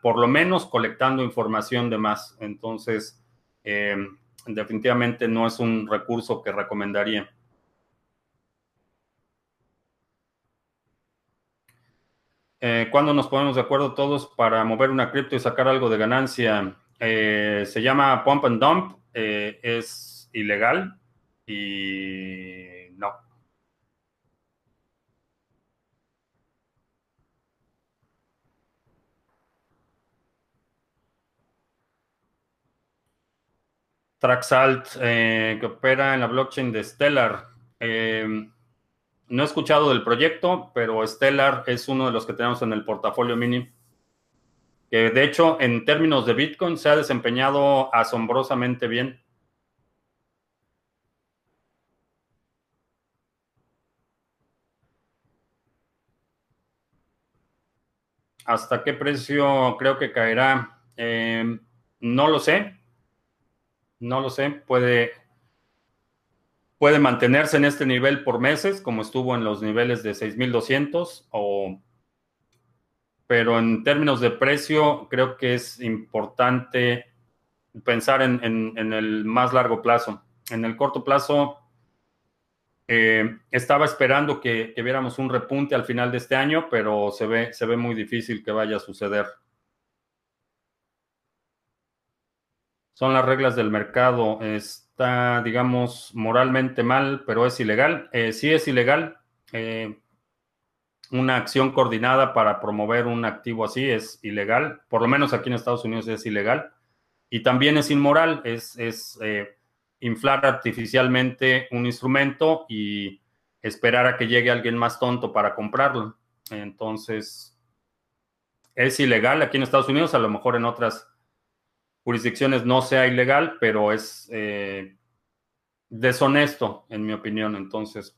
por lo menos colectando información de más. Entonces, definitivamente no es un recurso que recomendaría. Eh, ¿Cuándo nos ponemos de acuerdo todos para mover una cripto y sacar algo de ganancia? Eh, se llama Pump and Dump, eh, es ilegal y no. Traxalt, que opera en la blockchain de Stellar. No he escuchado del proyecto, pero Stellar es uno de los que tenemos en el portafolio mini. Que de hecho, en términos de Bitcoin, se ha desempeñado asombrosamente bien. ¿Hasta qué precio creo que caerá? Eh, no lo sé. No lo sé. Puede, puede mantenerse en este nivel por meses, como estuvo en los niveles de 6.200, o, pero en términos de precio, creo que es importante pensar en, el más largo plazo. En el corto plazo, eh, estaba esperando que, que, viéramos un repunte al final de este año, pero se ve, se ve muy difícil que vaya a suceder. Son las reglas del mercado. Está, digamos, moralmente mal, pero es ilegal. Eh, sí es ilegal. Eh, una acción coordinada para promover un activo así es ilegal. Por lo menos aquí en Estados Unidos es ilegal. Y también es inmoral. Es, es eh, inflar artificialmente un instrumento y esperar a que llegue alguien más tonto para comprarlo. Entonces, es ilegal aquí en Estados Unidos, a lo mejor en otras jurisdicciones no sea ilegal, pero es eh, deshonesto, en mi opinión. Entonces,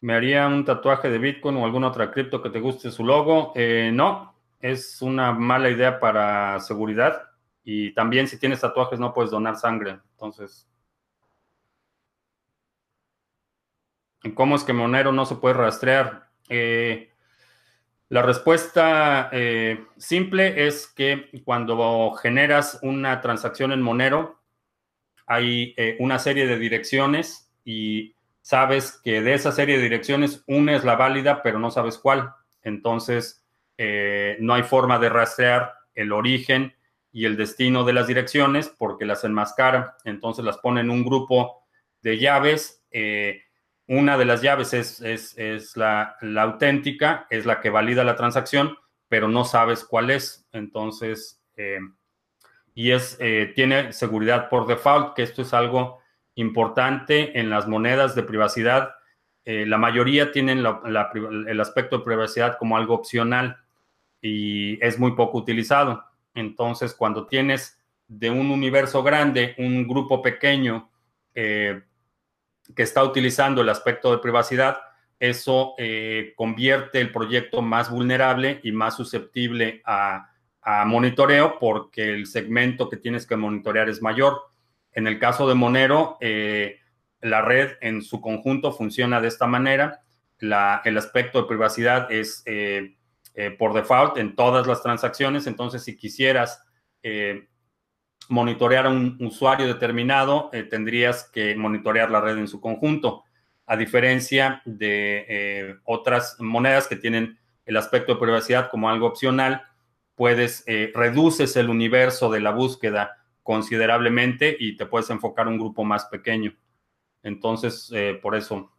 ¿me haría un tatuaje de Bitcoin o alguna otra cripto que te guste su logo? Eh, no, es una mala idea para seguridad. Y también si tienes tatuajes no puedes donar sangre. Entonces, ¿cómo es que Monero no se puede rastrear? Eh, la respuesta eh, simple es que cuando generas una transacción en Monero, hay eh, una serie de direcciones y sabes que de esa serie de direcciones una es la válida, pero no sabes cuál. Entonces, eh, no hay forma de rastrear el origen y el destino de las direcciones porque las enmascara. Entonces las pone en un grupo de llaves una de las llaves es, la, auténtica, es la que valida la transacción, pero no sabes cuál es. Entonces, eh, y es, eh, tiene seguridad por default, que esto es algo importante en las monedas de privacidad. Eh, la mayoría tienen el aspecto de privacidad como algo opcional. y es muy poco utilizado. Entonces, cuando tienes de un universo grande un grupo pequeño eh, que está utilizando el aspecto de privacidad, eso eh, convierte el proyecto más vulnerable y más susceptible a, monitoreo porque el segmento que tienes que monitorear es mayor. En el caso de Monero, eh, la red en su conjunto funciona de esta manera. el aspecto de privacidad es por default en todas las transacciones. Entonces, si quisieras monitorear a un usuario determinado, eh, tendrías que monitorear la red en su conjunto, a diferencia de eh, otras monedas que tienen el aspecto de privacidad como algo opcional, puedes, eh, reduces el universo de la búsqueda considerablemente y te puedes enfocar un grupo más pequeño. Entonces, por eso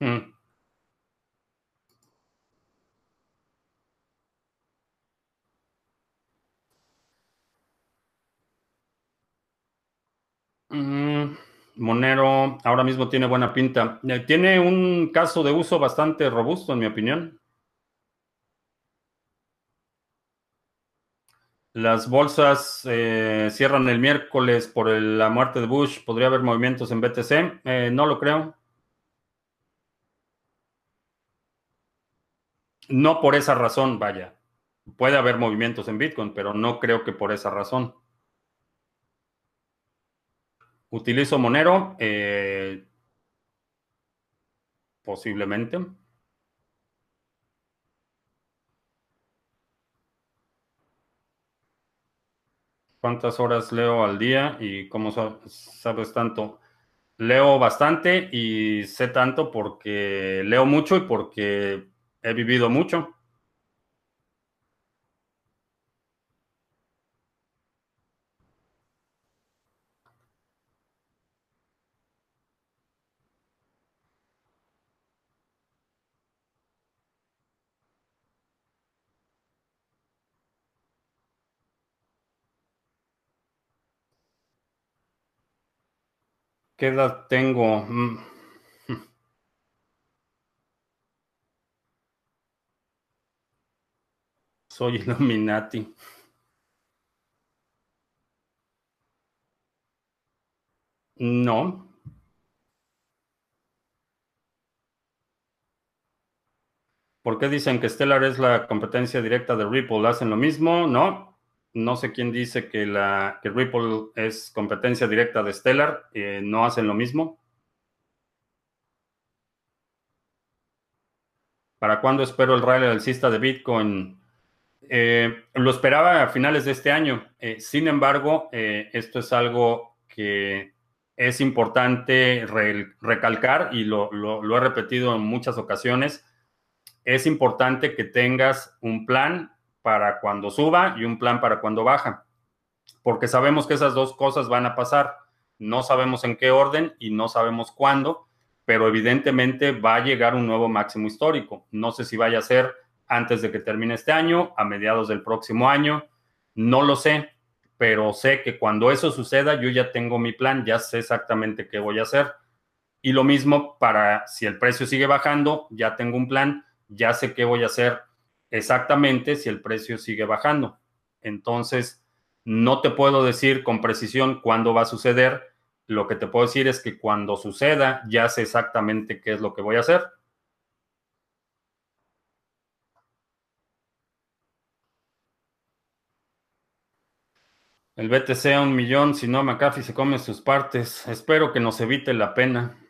Mm. Mm, Monero ahora mismo tiene buena pinta. Eh, tiene un caso de uso bastante robusto, en mi opinión. Las bolsas eh, cierran el miércoles por la muerte de Bush. ¿Podría haber movimientos en BTC? Eh, no lo creo. No por esa razón, vaya. Puede haber movimientos en Bitcoin, pero no creo que por esa razón. Utilizo Monero. Eh, posiblemente. ¿Cuántas horas leo al día y cómo sabes tanto? Leo bastante y sé tanto porque leo mucho y porque He vivido mucho. ¿Qué edad tengo? Mm. *laughs* Soy Illuminati. No. ¿Por qué dicen que Stellar es la competencia directa de Ripple? ¿Hacen lo mismo? No. No sé quién dice que, la, que Ripple es competencia directa de Stellar. Eh, no hacen lo mismo. ¿Para cuándo espero el rally alcista de Bitcoin? Eh, lo esperaba a finales de este año. Eh, sin embargo, esto es algo que es importante recalcar y lo, he repetido en muchas ocasiones. Es importante que tengas un plan para cuando suba y un plan para cuando baja, porque sabemos que esas dos cosas van a pasar. No sabemos en qué orden y no sabemos cuándo, pero evidentemente va a llegar un nuevo máximo histórico. No sé si vaya a ser antes de que termine este año, a mediados del próximo año. No lo sé, pero sé que cuando eso suceda, yo ya tengo mi plan, ya sé exactamente qué voy a hacer. Y lo mismo para si el precio sigue bajando, ya tengo un plan, ya sé qué voy a hacer exactamente si el precio sigue bajando. Entonces, no te puedo decir con precisión cuándo va a suceder. Lo que te puedo decir es que cuando suceda, ya sé exactamente qué es lo que voy a hacer. El BTC a un millón, si no, McAfee se come sus partes. Espero que nos evite la pena.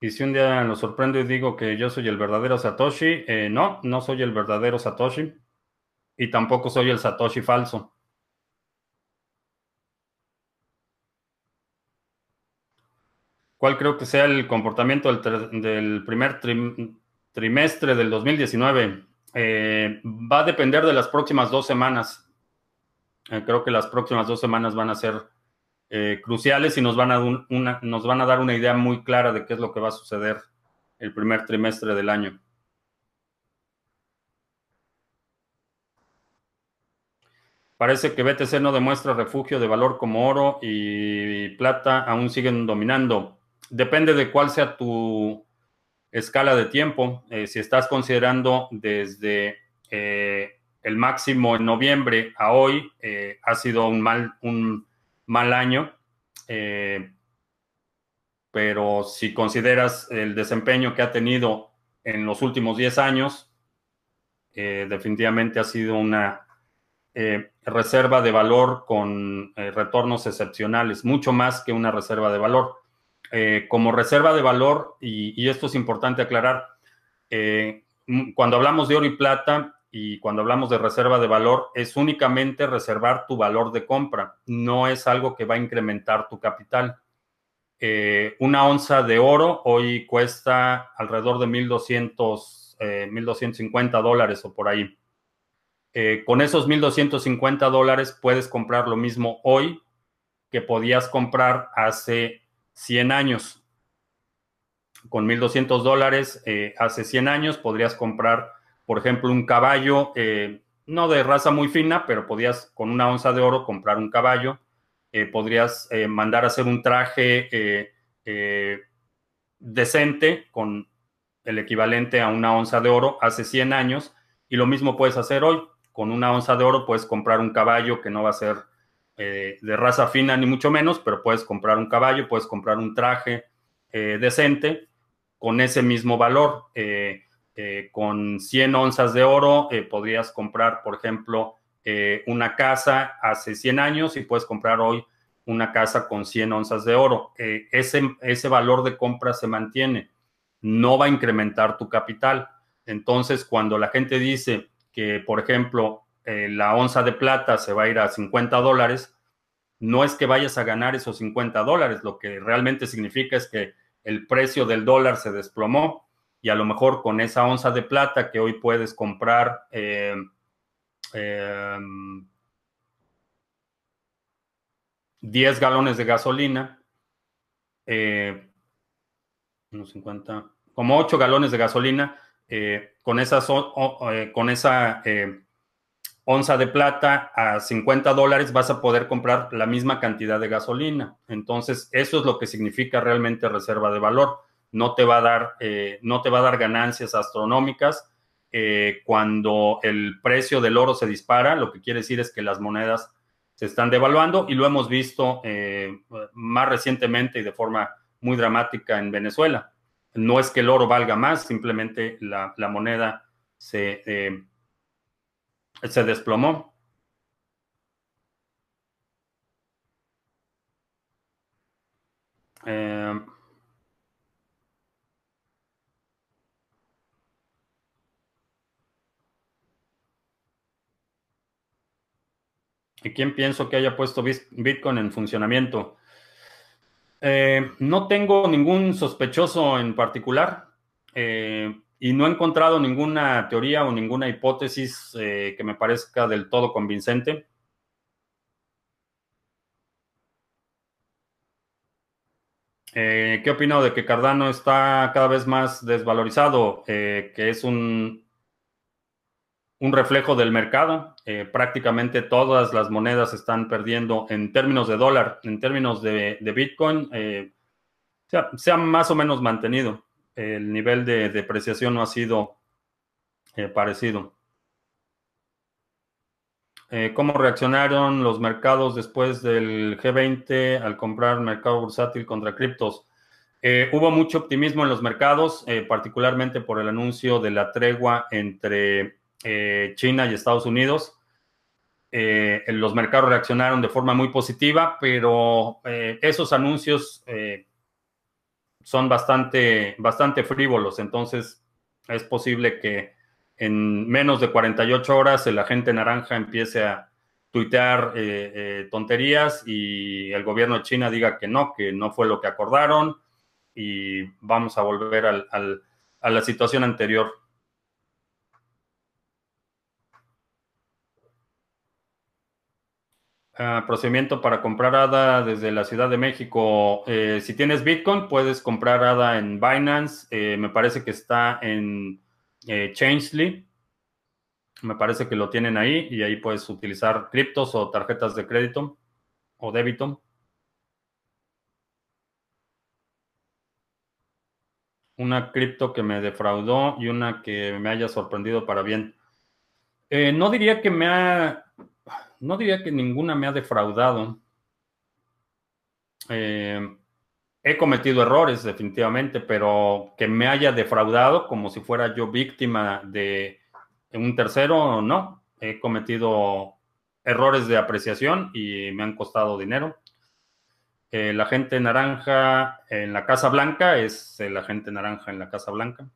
Y si un día lo sorprendo y digo que yo soy el verdadero Satoshi, eh, no, no soy el verdadero Satoshi. Y tampoco soy el Satoshi falso. ¿Cuál creo que sea el comportamiento del, primer trimestre del 2019 eh, va a depender de las próximas dos semanas. Eh, creo que las próximas dos semanas van a ser eh, cruciales y nos van, a un, una, nos van a dar una idea muy clara de qué es lo que va a suceder el primer trimestre del año. Parece que BTC no demuestra refugio de valor como oro y plata aún siguen dominando. Depende de cuál sea tu escala de tiempo. Eh, si estás considerando desde eh, el máximo en noviembre a hoy, ha sido un mal, un mal año. pero si consideras el desempeño que ha tenido en los últimos 10 años, definitivamente ha sido una eh, reserva de valor con eh, retornos excepcionales, mucho más que una reserva de valor. Eh, como reserva de valor, y, esto es importante aclarar, cuando hablamos de oro y plata y cuando hablamos de reserva de valor, es únicamente reservar tu valor de compra, no es algo que va a incrementar tu capital. una onza de oro hoy cuesta alrededor de 1.200, 1.250 dólares o por ahí. Eh, con esos 1.250 dólares puedes comprar lo mismo hoy que podías comprar hace 100 años. Con 1.200 dólares eh, hace 100 años podrías comprar, por ejemplo, un caballo, eh, no de raza muy fina, pero podías con una onza de oro comprar un caballo. podrías mandar a hacer un traje decente con el equivalente a una onza de oro hace 100 años y lo mismo puedes hacer hoy con una onza de oro puedes comprar un caballo que no va a ser eh, de raza fina ni mucho menos, pero puedes comprar un caballo, puedes comprar un traje eh, decente con ese mismo valor. Eh, con 100 onzas de oro podrías comprar, por ejemplo, una casa hace 100 años y puedes comprar hoy una casa con 100 onzas de oro. ese, ese valor de compra se mantiene, no va a incrementar tu capital. Entonces, cuando la gente dice, que, por ejemplo, eh, la onza de plata se va a ir a 50 dólares, no es que vayas a ganar esos 50 dólares, lo que realmente significa es que el precio del dólar se desplomó y a lo mejor con esa onza de plata que hoy puedes comprar eh, 10 em, galones de gasolina, eh, como 8 galones de gasolina, eh, con, esas, eh, con esa eh, onza de plata a 50 dólares vas a poder comprar la misma cantidad de gasolina. Entonces, eso es lo que significa realmente reserva de valor. No te va a dar, no te va a dar ganancias astronómicas. cuando el precio del oro se dispara, lo que quiere decir es que las monedas se están devaluando y lo hemos visto más recientemente y de forma muy dramática en Venezuela. No es que el oro valga más, simplemente la, moneda se, eh, se desplomó. Eh, quién pienso que haya puesto Bitcoin en funcionamiento? Eh, no tengo ningún sospechoso en particular eh, y no he encontrado ninguna teoría o ninguna hipótesis eh, que me parezca del todo convincente. ¿Qué opino de que Cardano está cada vez más desvalorizado? que es un, un reflejo del mercado. Eh, prácticamente todas las monedas están perdiendo en términos de dólar, en términos de, Bitcoin, eh, se, ha, más o menos mantenido. El nivel de depreciación no ha sido eh, parecido. ¿Cómo reaccionaron los mercados después del G20 al comprar mercado bursátil contra criptos? hubo mucho optimismo en los mercados, particularmente por el anuncio de la tregua entre eh, China y Estados Unidos. Eh, los mercados reaccionaron de forma muy positiva, pero eh, esos anuncios son bastante, bastante frívolos, entonces es posible que en menos de 48 horas el agente naranja empiece a tuitear tonterías y el gobierno de China diga que no, que no fue lo que acordaron y vamos a volver a la situación anterior. Ah, procedimiento para comprar ADA desde la Ciudad de México. Eh, si tienes Bitcoin, puedes comprar ADA en Binance. Eh, me parece que está en eh, Changely. Me parece que lo tienen ahí y ahí puedes utilizar criptos o tarjetas de crédito o débito. Una cripto que me defraudó y una que me haya sorprendido para bien. Eh, no diría que me ha, no diría que ninguna me ha defraudado. Eh, he cometido errores definitivamente, pero que me haya defraudado como si fuera yo víctima de un tercero, no. He cometido errores de apreciación y me han costado dinero. El agente naranja en la Casa Blanca es el agente naranja en la Casa Blanca.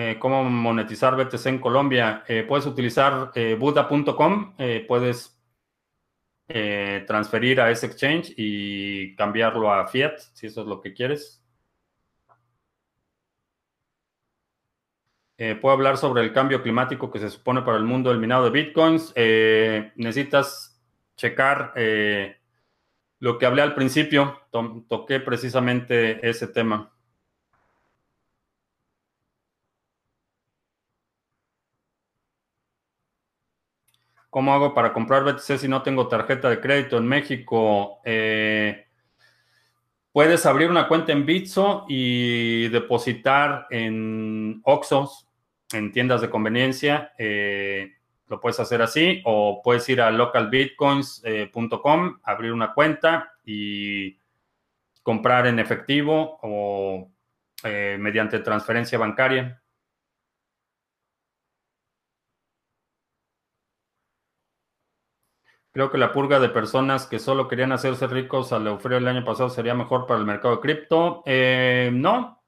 Eh, cómo monetizar BTC en Colombia. Eh, puedes utilizar eh, buda.com, puedes transferir a ese exchange y cambiarlo a fiat, si eso es lo que quieres. puedo hablar sobre el cambio climático que se supone para el mundo del minado de bitcoins. necesitas checar lo que hablé al principio. toqué precisamente ese tema. ¿Cómo hago para comprar BTC si no tengo tarjeta de crédito en México? Eh, puedes abrir una cuenta en Bitso y depositar en Oxos, en tiendas de conveniencia. Eh, lo puedes hacer así o puedes ir a localbitcoins.com, abrir una cuenta y comprar en efectivo o eh, mediante transferencia bancaria. Creo que la purga de personas que solo querían hacerse ricos al eufórico el año pasado sería mejor para el mercado de cripto. Eh, no,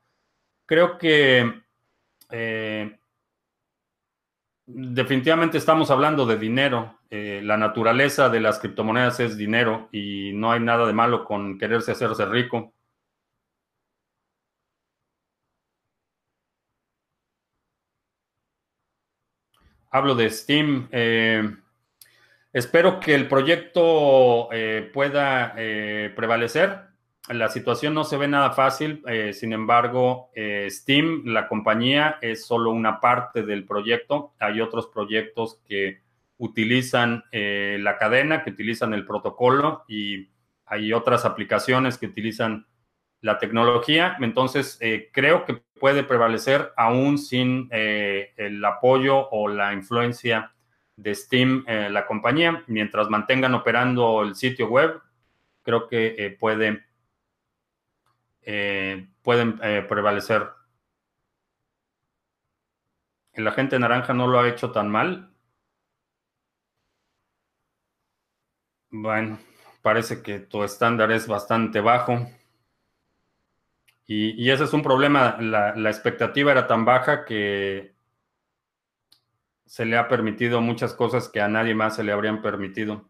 creo que eh, definitivamente estamos hablando de dinero. Eh, la naturaleza de las criptomonedas es dinero y no hay nada de malo con quererse hacerse rico. Hablo de Steam. Espero que el proyecto eh, pueda eh, prevalecer. La situación no se ve nada fácil, eh, sin embargo, Steam, la compañía, es solo una parte del proyecto. Hay otros proyectos que utilizan la cadena, que utilizan el protocolo y hay otras aplicaciones que utilizan la tecnología. Entonces, creo que puede prevalecer aún sin el apoyo o la influencia de Steam, eh, la compañía, mientras mantengan operando el sitio web, creo que eh, puede, eh, pueden prevalecer. El agente naranja no lo ha hecho tan mal. Bueno, parece que tu estándar es bastante bajo. Y, ese es un problema. la expectativa era tan baja que se le ha permitido muchas cosas que a nadie más se le habrían permitido.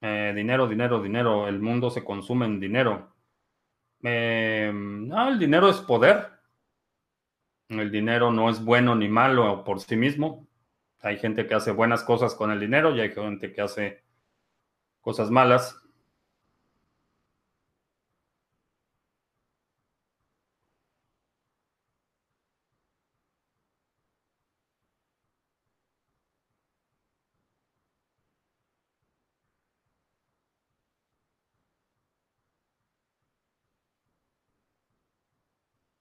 Eh, dinero, dinero, dinero. El mundo se consume en dinero. Eh, no, el dinero es poder. El dinero no es bueno ni malo por sí mismo. Hay gente que hace buenas cosas con el dinero y hay gente que hace cosas malas.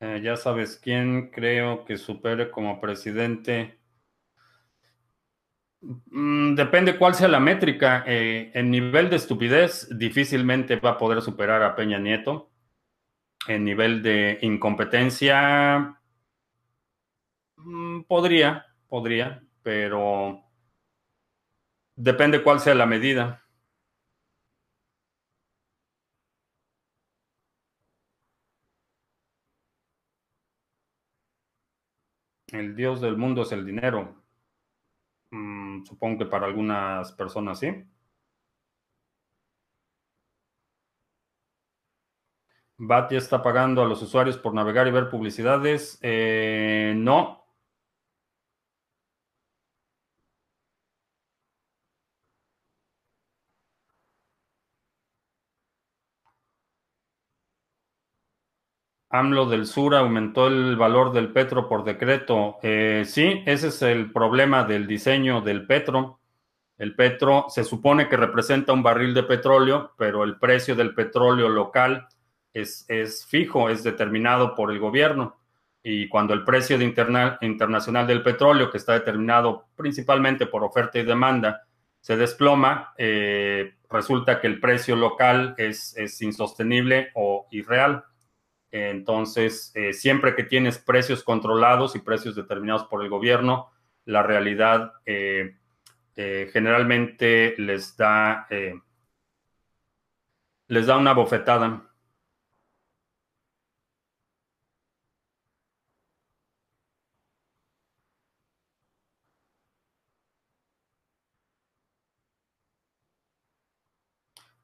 Eh, ya sabes quién creo que supere como presidente depende cuál sea la métrica. Eh, en nivel de estupidez, difícilmente va a poder superar a Peña Nieto. En nivel de incompetencia, mm, podría, podría, pero depende cuál sea la medida. El dios del mundo es el dinero. Supongo que para algunas personas sí. BAT ya está pagando a los usuarios por navegar y ver publicidades. Eh, no. AMLO del Sur aumentó el valor del petro por decreto. Eh, sí, ese es el problema del diseño del petro. El petro se supone que representa un barril de petróleo, pero el precio del petróleo local es, es fijo, es determinado por el gobierno. Y cuando el precio internacional del petróleo, que está determinado principalmente por oferta y demanda, se desploma, eh, resulta que el precio local es, es insostenible o irreal. Entonces, eh, siempre que tienes precios controlados y precios determinados por el gobierno, la realidad eh, eh, generalmente les da, les da una bofetada.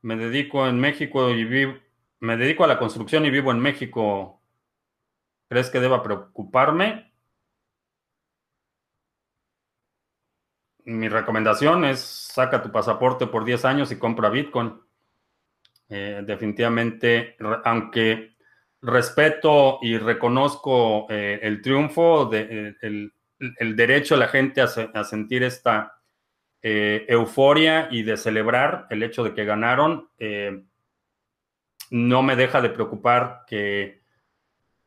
Me dedico en México y vivo me dedico a la construcción y vivo en México. ¿Crees que deba preocuparme? Mi recomendación es saca tu pasaporte por 10 años y compra Bitcoin. Eh, definitivamente, aunque respeto y reconozco eh, el triunfo, de, eh, el, derecho de la gente a, sentir esta euforia y de celebrar el hecho de que ganaron, no me deja de preocupar que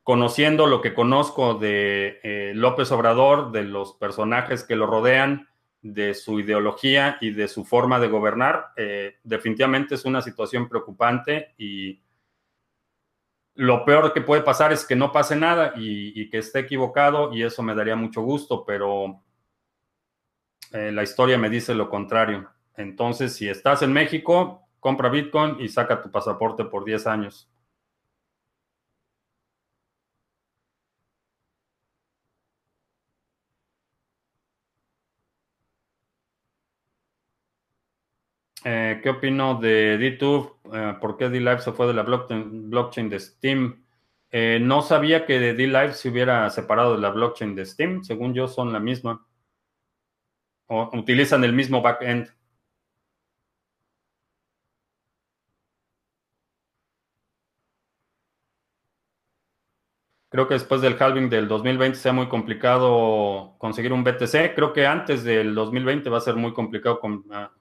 conociendo lo que conozco de eh, López Obrador, de los personajes que lo rodean, de su ideología y de su forma de gobernar, eh, definitivamente es una situación preocupante y lo peor que puede pasar es que no pase nada y, que esté equivocado y eso me daría mucho gusto, pero eh, la historia me dice lo contrario. Entonces, si estás en México, compra Bitcoin y saca tu pasaporte por 10 años. Eh, ¿Qué opino de DTube? Eh, ¿Por qué D-Live se fue de la blockchain, de Steam? Eh, no sabía que de D-Live se hubiera separado de la blockchain de Steam. Según yo, son la misma. O utilizan el mismo backend. Creo que después del halving del 2020 sea muy complicado conseguir un BTC. Creo que antes del 2020 va a ser muy complicado ah,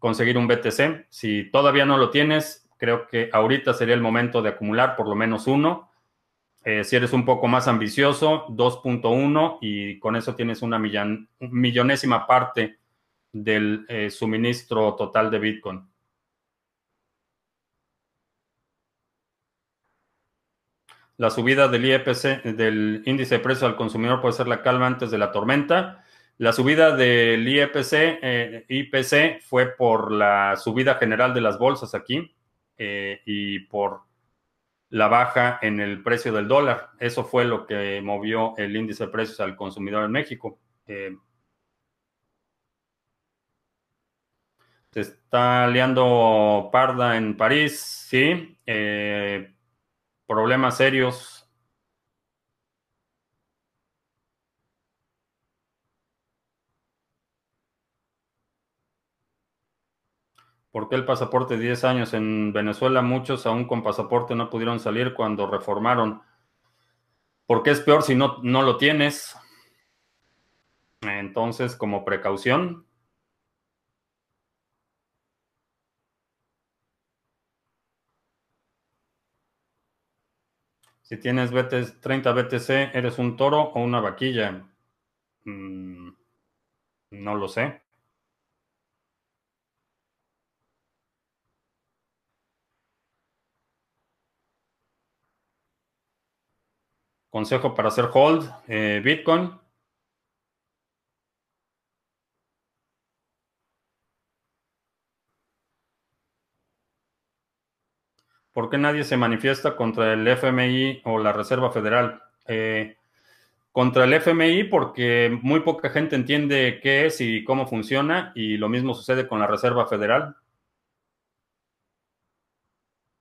conseguir un BTC. Si todavía no lo tienes, creo que ahorita sería el momento de acumular por lo menos uno. Eh, si eres un poco más ambicioso, 2.1 y con eso tienes una millonésima parte del eh, suministro total de Bitcoin. La subida del IPC, del índice de precios al consumidor puede ser la calma antes de la tormenta. La subida del IPC, eh, IPC fue por la subida general de las bolsas aquí eh, y por la baja en el precio del dólar. Eso fue lo que movió el índice de precios al consumidor en México. Eh, se está liando parda en París, sí problemas serios. ¿Por qué el pasaporte 10 años en Venezuela? Muchos aún con pasaporte no pudieron salir cuando reformaron. ¿Por qué es peor si no, no lo tienes? Entonces, como precaución, Si tienes 30 BTC, ¿eres un toro o una vaquilla? Mm, no lo sé. Consejo para hacer hold, eh, Bitcoin. ¿Por qué nadie se manifiesta contra el FMI o la Reserva Federal? Eh, contra el FMI porque muy poca gente entiende qué es y cómo funciona y lo mismo sucede con la Reserva Federal.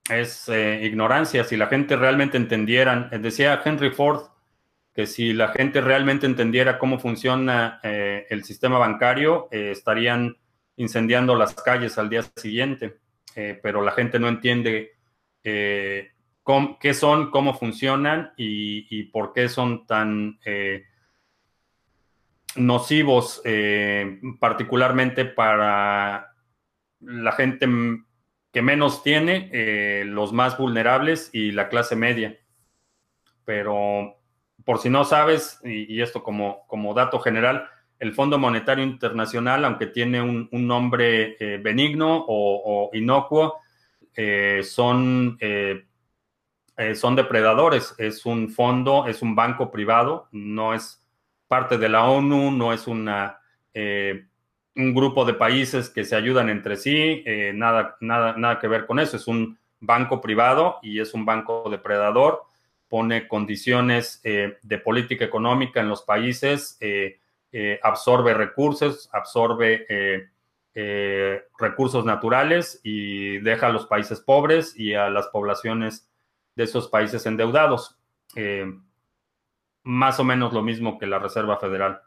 es ignorancia. Si la gente realmente entendiera, decía Henry Ford, que si la gente realmente entendiera cómo funciona el sistema bancario, estarían incendiando las calles al día siguiente. pero la gente no entiende qué son, cómo funcionan y, por qué son tan eh, nocivos, eh, particularmente para la gente que menos tiene, eh, los más vulnerables y la clase media. Pero por si no sabes, y, esto como, como, dato general, el Fondo Monetario Internacional, aunque tiene un, nombre benigno o inocuo, son eh, son depredadores. Es un fondo, es un banco privado, no es parte de la ONU, no es una, eh, un grupo de países que se ayudan entre sí, eh, nada, nada, nada que ver con eso. Es un banco privado y es un banco depredador. Pone condiciones de política económica en los países, absorbe recursos, absorbe recursos naturales y deja a los países pobres y a las poblaciones de esos países endeudados. Eh, más o menos lo mismo que la Reserva Federal.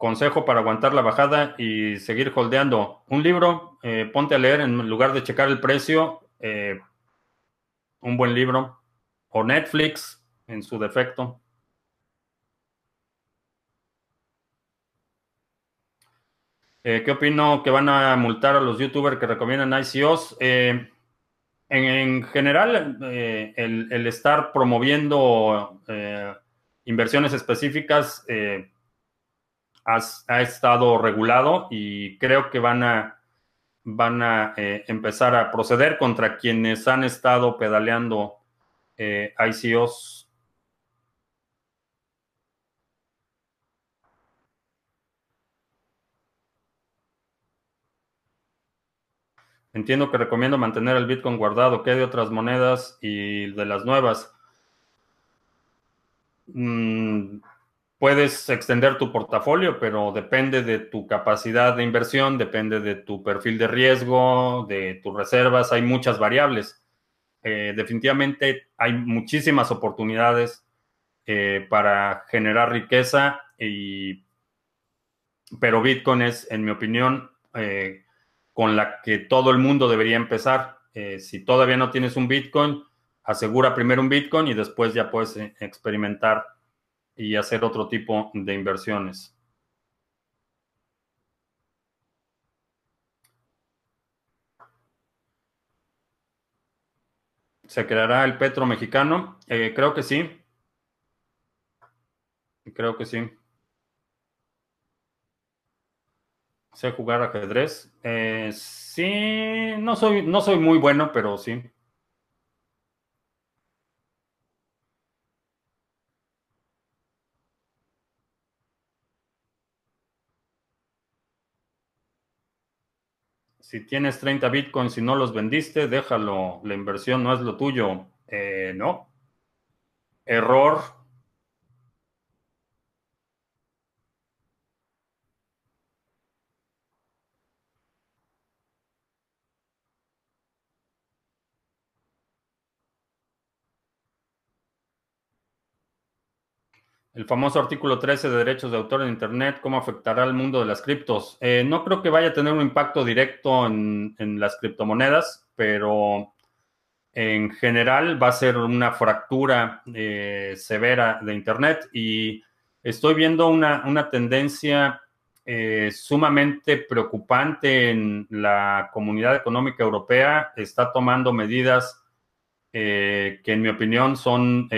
Consejo para aguantar la bajada y seguir holdeando. Un libro, eh, ponte a leer en lugar de checar el precio. Eh, un buen libro. O Netflix, en su defecto. Eh, ¿Qué opino que van a multar a los youtubers que recomiendan ICOs? En, general, el, estar promoviendo inversiones específicas ha, estado regulado y creo que van a, van a empezar a proceder contra quienes han estado pedaleando ICOs Entiendo que recomiendo mantener el Bitcoin guardado. ¿Qué de otras monedas y de las nuevas? Mm, puedes extender tu portafolio, pero depende de tu capacidad de inversión, depende de tu perfil de riesgo, de tus reservas. Hay muchas variables. Eh, definitivamente hay muchísimas oportunidades eh, para generar riqueza, pero Bitcoin es, en mi opinión, eh, con la que todo el mundo debería empezar. Si todavía no tienes un Bitcoin, asegura primero un Bitcoin y después ya puedes experimentar y hacer otro tipo de inversiones. ¿Se creará el petro mexicano? Eh, creo que sí. Creo que sí. Sé jugar ajedrez. Eh, sí, no soy, no soy muy bueno, pero sí. Si tienes 30 bitcoins y no los vendiste, déjalo. La inversión no es lo tuyo. Eh, no. Error. El famoso artículo 13 de derechos de autor en Internet, ¿cómo afectará al mundo de las criptos? Eh, no creo que vaya a tener un impacto directo en, las criptomonedas, pero en general va a ser una fractura eh, severa de Internet y estoy viendo una, tendencia eh, sumamente preocupante en la comunidad económica europea. Está tomando medidas que en mi opinión son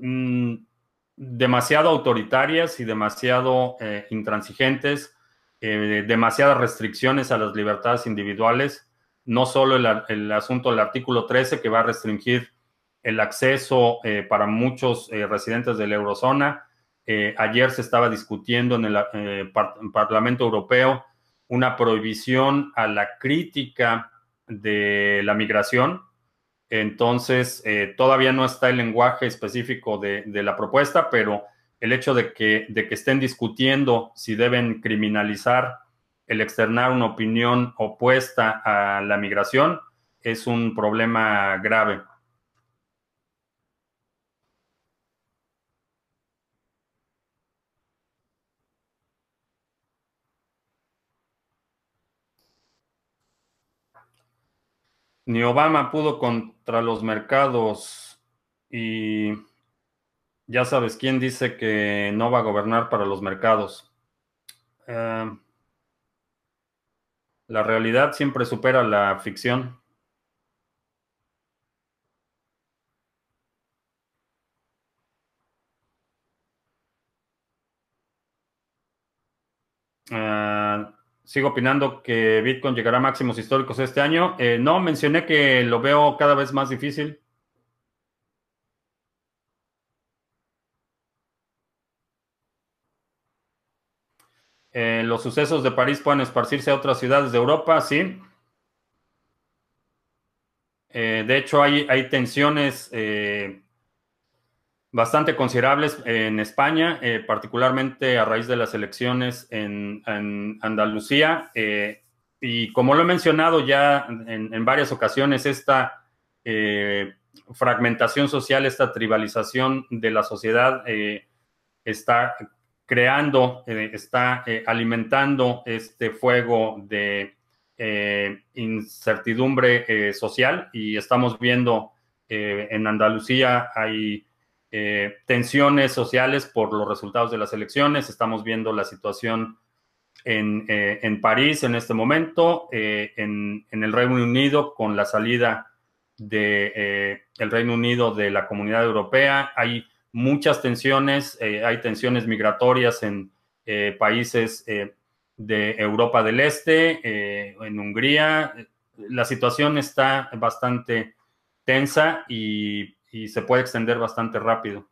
Mm, demasiado autoritarias y demasiado eh, intransigentes, eh, demasiadas restricciones a las libertades individuales, no solo el, asunto del artículo 13 que va a restringir el acceso eh, para muchos residentes de la eurozona. ayer se estaba discutiendo en el Parlamento Europeo una prohibición a la crítica de la migración, Entonces, eh, todavía no está el lenguaje específico de, la propuesta, pero el hecho de que, de que estén discutiendo si deben criminalizar el externar una opinión opuesta a la migración es un problema grave. Ni Obama pudo contra los mercados y ya sabes quién dice que no va a gobernar para los mercados. Eh, la realidad siempre supera la ficción. Uh, sigo opinando que Bitcoin llegará a máximos históricos este año. Eh, no, mencioné que lo veo cada vez más difícil. Eh, los sucesos de París pueden esparcirse a otras ciudades de Europa, sí. Eh, de hecho, hay, hay tensiones bastante considerables en España, eh, particularmente a raíz de las elecciones en, Andalucía. Eh, y como lo he mencionado ya en, varias ocasiones, esta eh, fragmentación social, esta tribalización de la sociedad está creando, está alimentando este fuego de incertidumbre social y estamos viendo en Andalucía hay eh, tensiones sociales por los resultados de las elecciones. Estamos viendo la situación en, eh, París en este momento, eh, en, el Reino Unido con la salida del el Reino Unido de la Comunidad Europea. Hay muchas tensiones, hay tensiones migratorias en países de Europa del Este, en Hungría. La situación está bastante tensa y y se puede extender bastante rápido.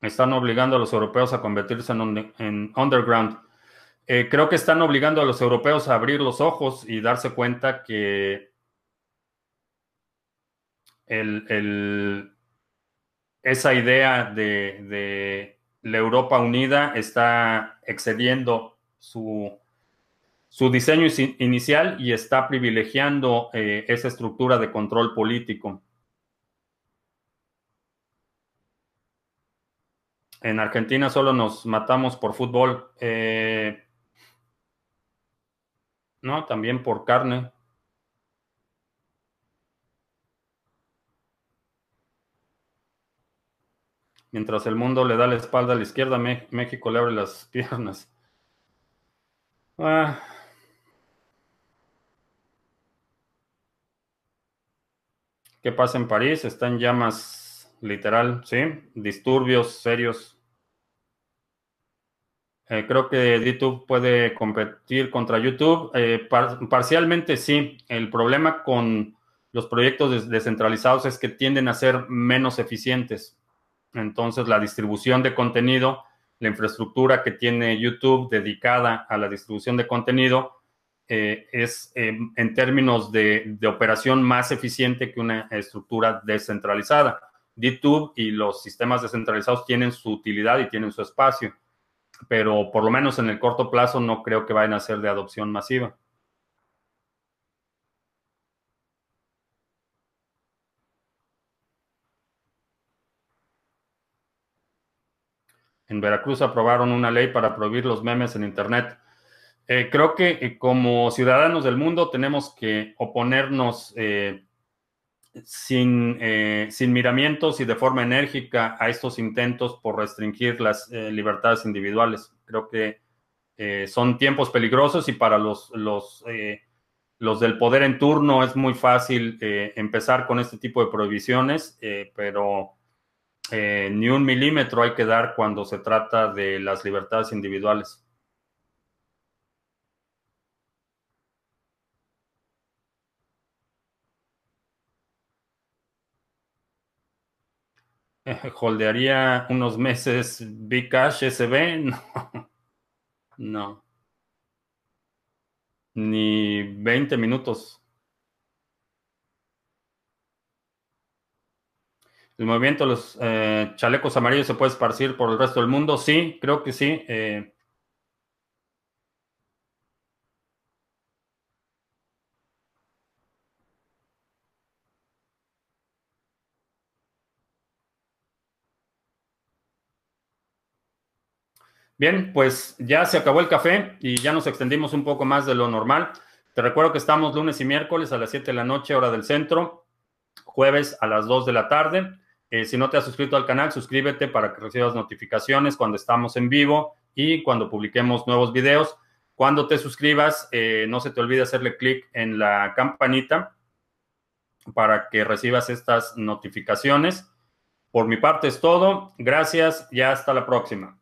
Están obligando a los europeos a convertirse en, underground. Eh, creo que están obligando a los europeos a abrir los ojos y darse cuenta que esa idea de, de la Europa unida está excediendo su, su diseño inicial y está privilegiando eh, esa estructura de control político. En Argentina solo nos matamos por fútbol. Eh, no, también por carne. Mientras el mundo le da la espalda a la izquierda, México le abre las *laughs* piernas. Ah. ¿Qué pasa en París? Está en llamas, literal, ¿sí? Disturbios serios. Eh, creo que YouTube puede competir contra YouTube. Eh, parcialmente sí. El problema con los proyectos descentralizados es que tienden a ser menos eficientes. Entonces, la distribución de contenido, la infraestructura que tiene YouTube dedicada a la distribución de contenido, eh, es em, en términos de, operación más eficiente que una estructura descentralizada. YouTube y los sistemas descentralizados tienen su utilidad y tienen su espacio, pero por lo menos en el corto plazo no creo que vayan a ser de adopción masiva. En Veracruz aprobaron una ley para prohibir los memes en Internet. Eh, creo que eh, como ciudadanos del mundo tenemos que oponernos eh, sin, sin, miramientos y de forma enérgica a estos intentos por restringir las libertades individuales. Creo que son tiempos peligrosos y para los, los, los, del poder en turno es muy fácil empezar con este tipo de prohibiciones, pero ni un milímetro hay que dar cuando se trata de las libertades individuales. *laughs* holdearía unos meses Bcash SB, no. *laughs* no. Ni 20 minutos. ¿El movimiento de los eh, chalecos amarillos se puede esparcir por el resto del mundo? Sí, creo que sí. Eh, Bien, pues ya se acabó el café y ya nos extendimos un poco más de lo normal. Te recuerdo que estamos lunes y miércoles a las 7 de la noche, hora del centro, jueves a las 2 de la tarde. Eh, si no te has suscrito al canal, suscríbete para que recibas notificaciones cuando estamos en vivo y cuando publiquemos nuevos videos. Cuando te suscribas, eh, no se te olvide hacerle clic en la campanita para que recibas estas notificaciones. Por mi parte es todo. Gracias y hasta la próxima.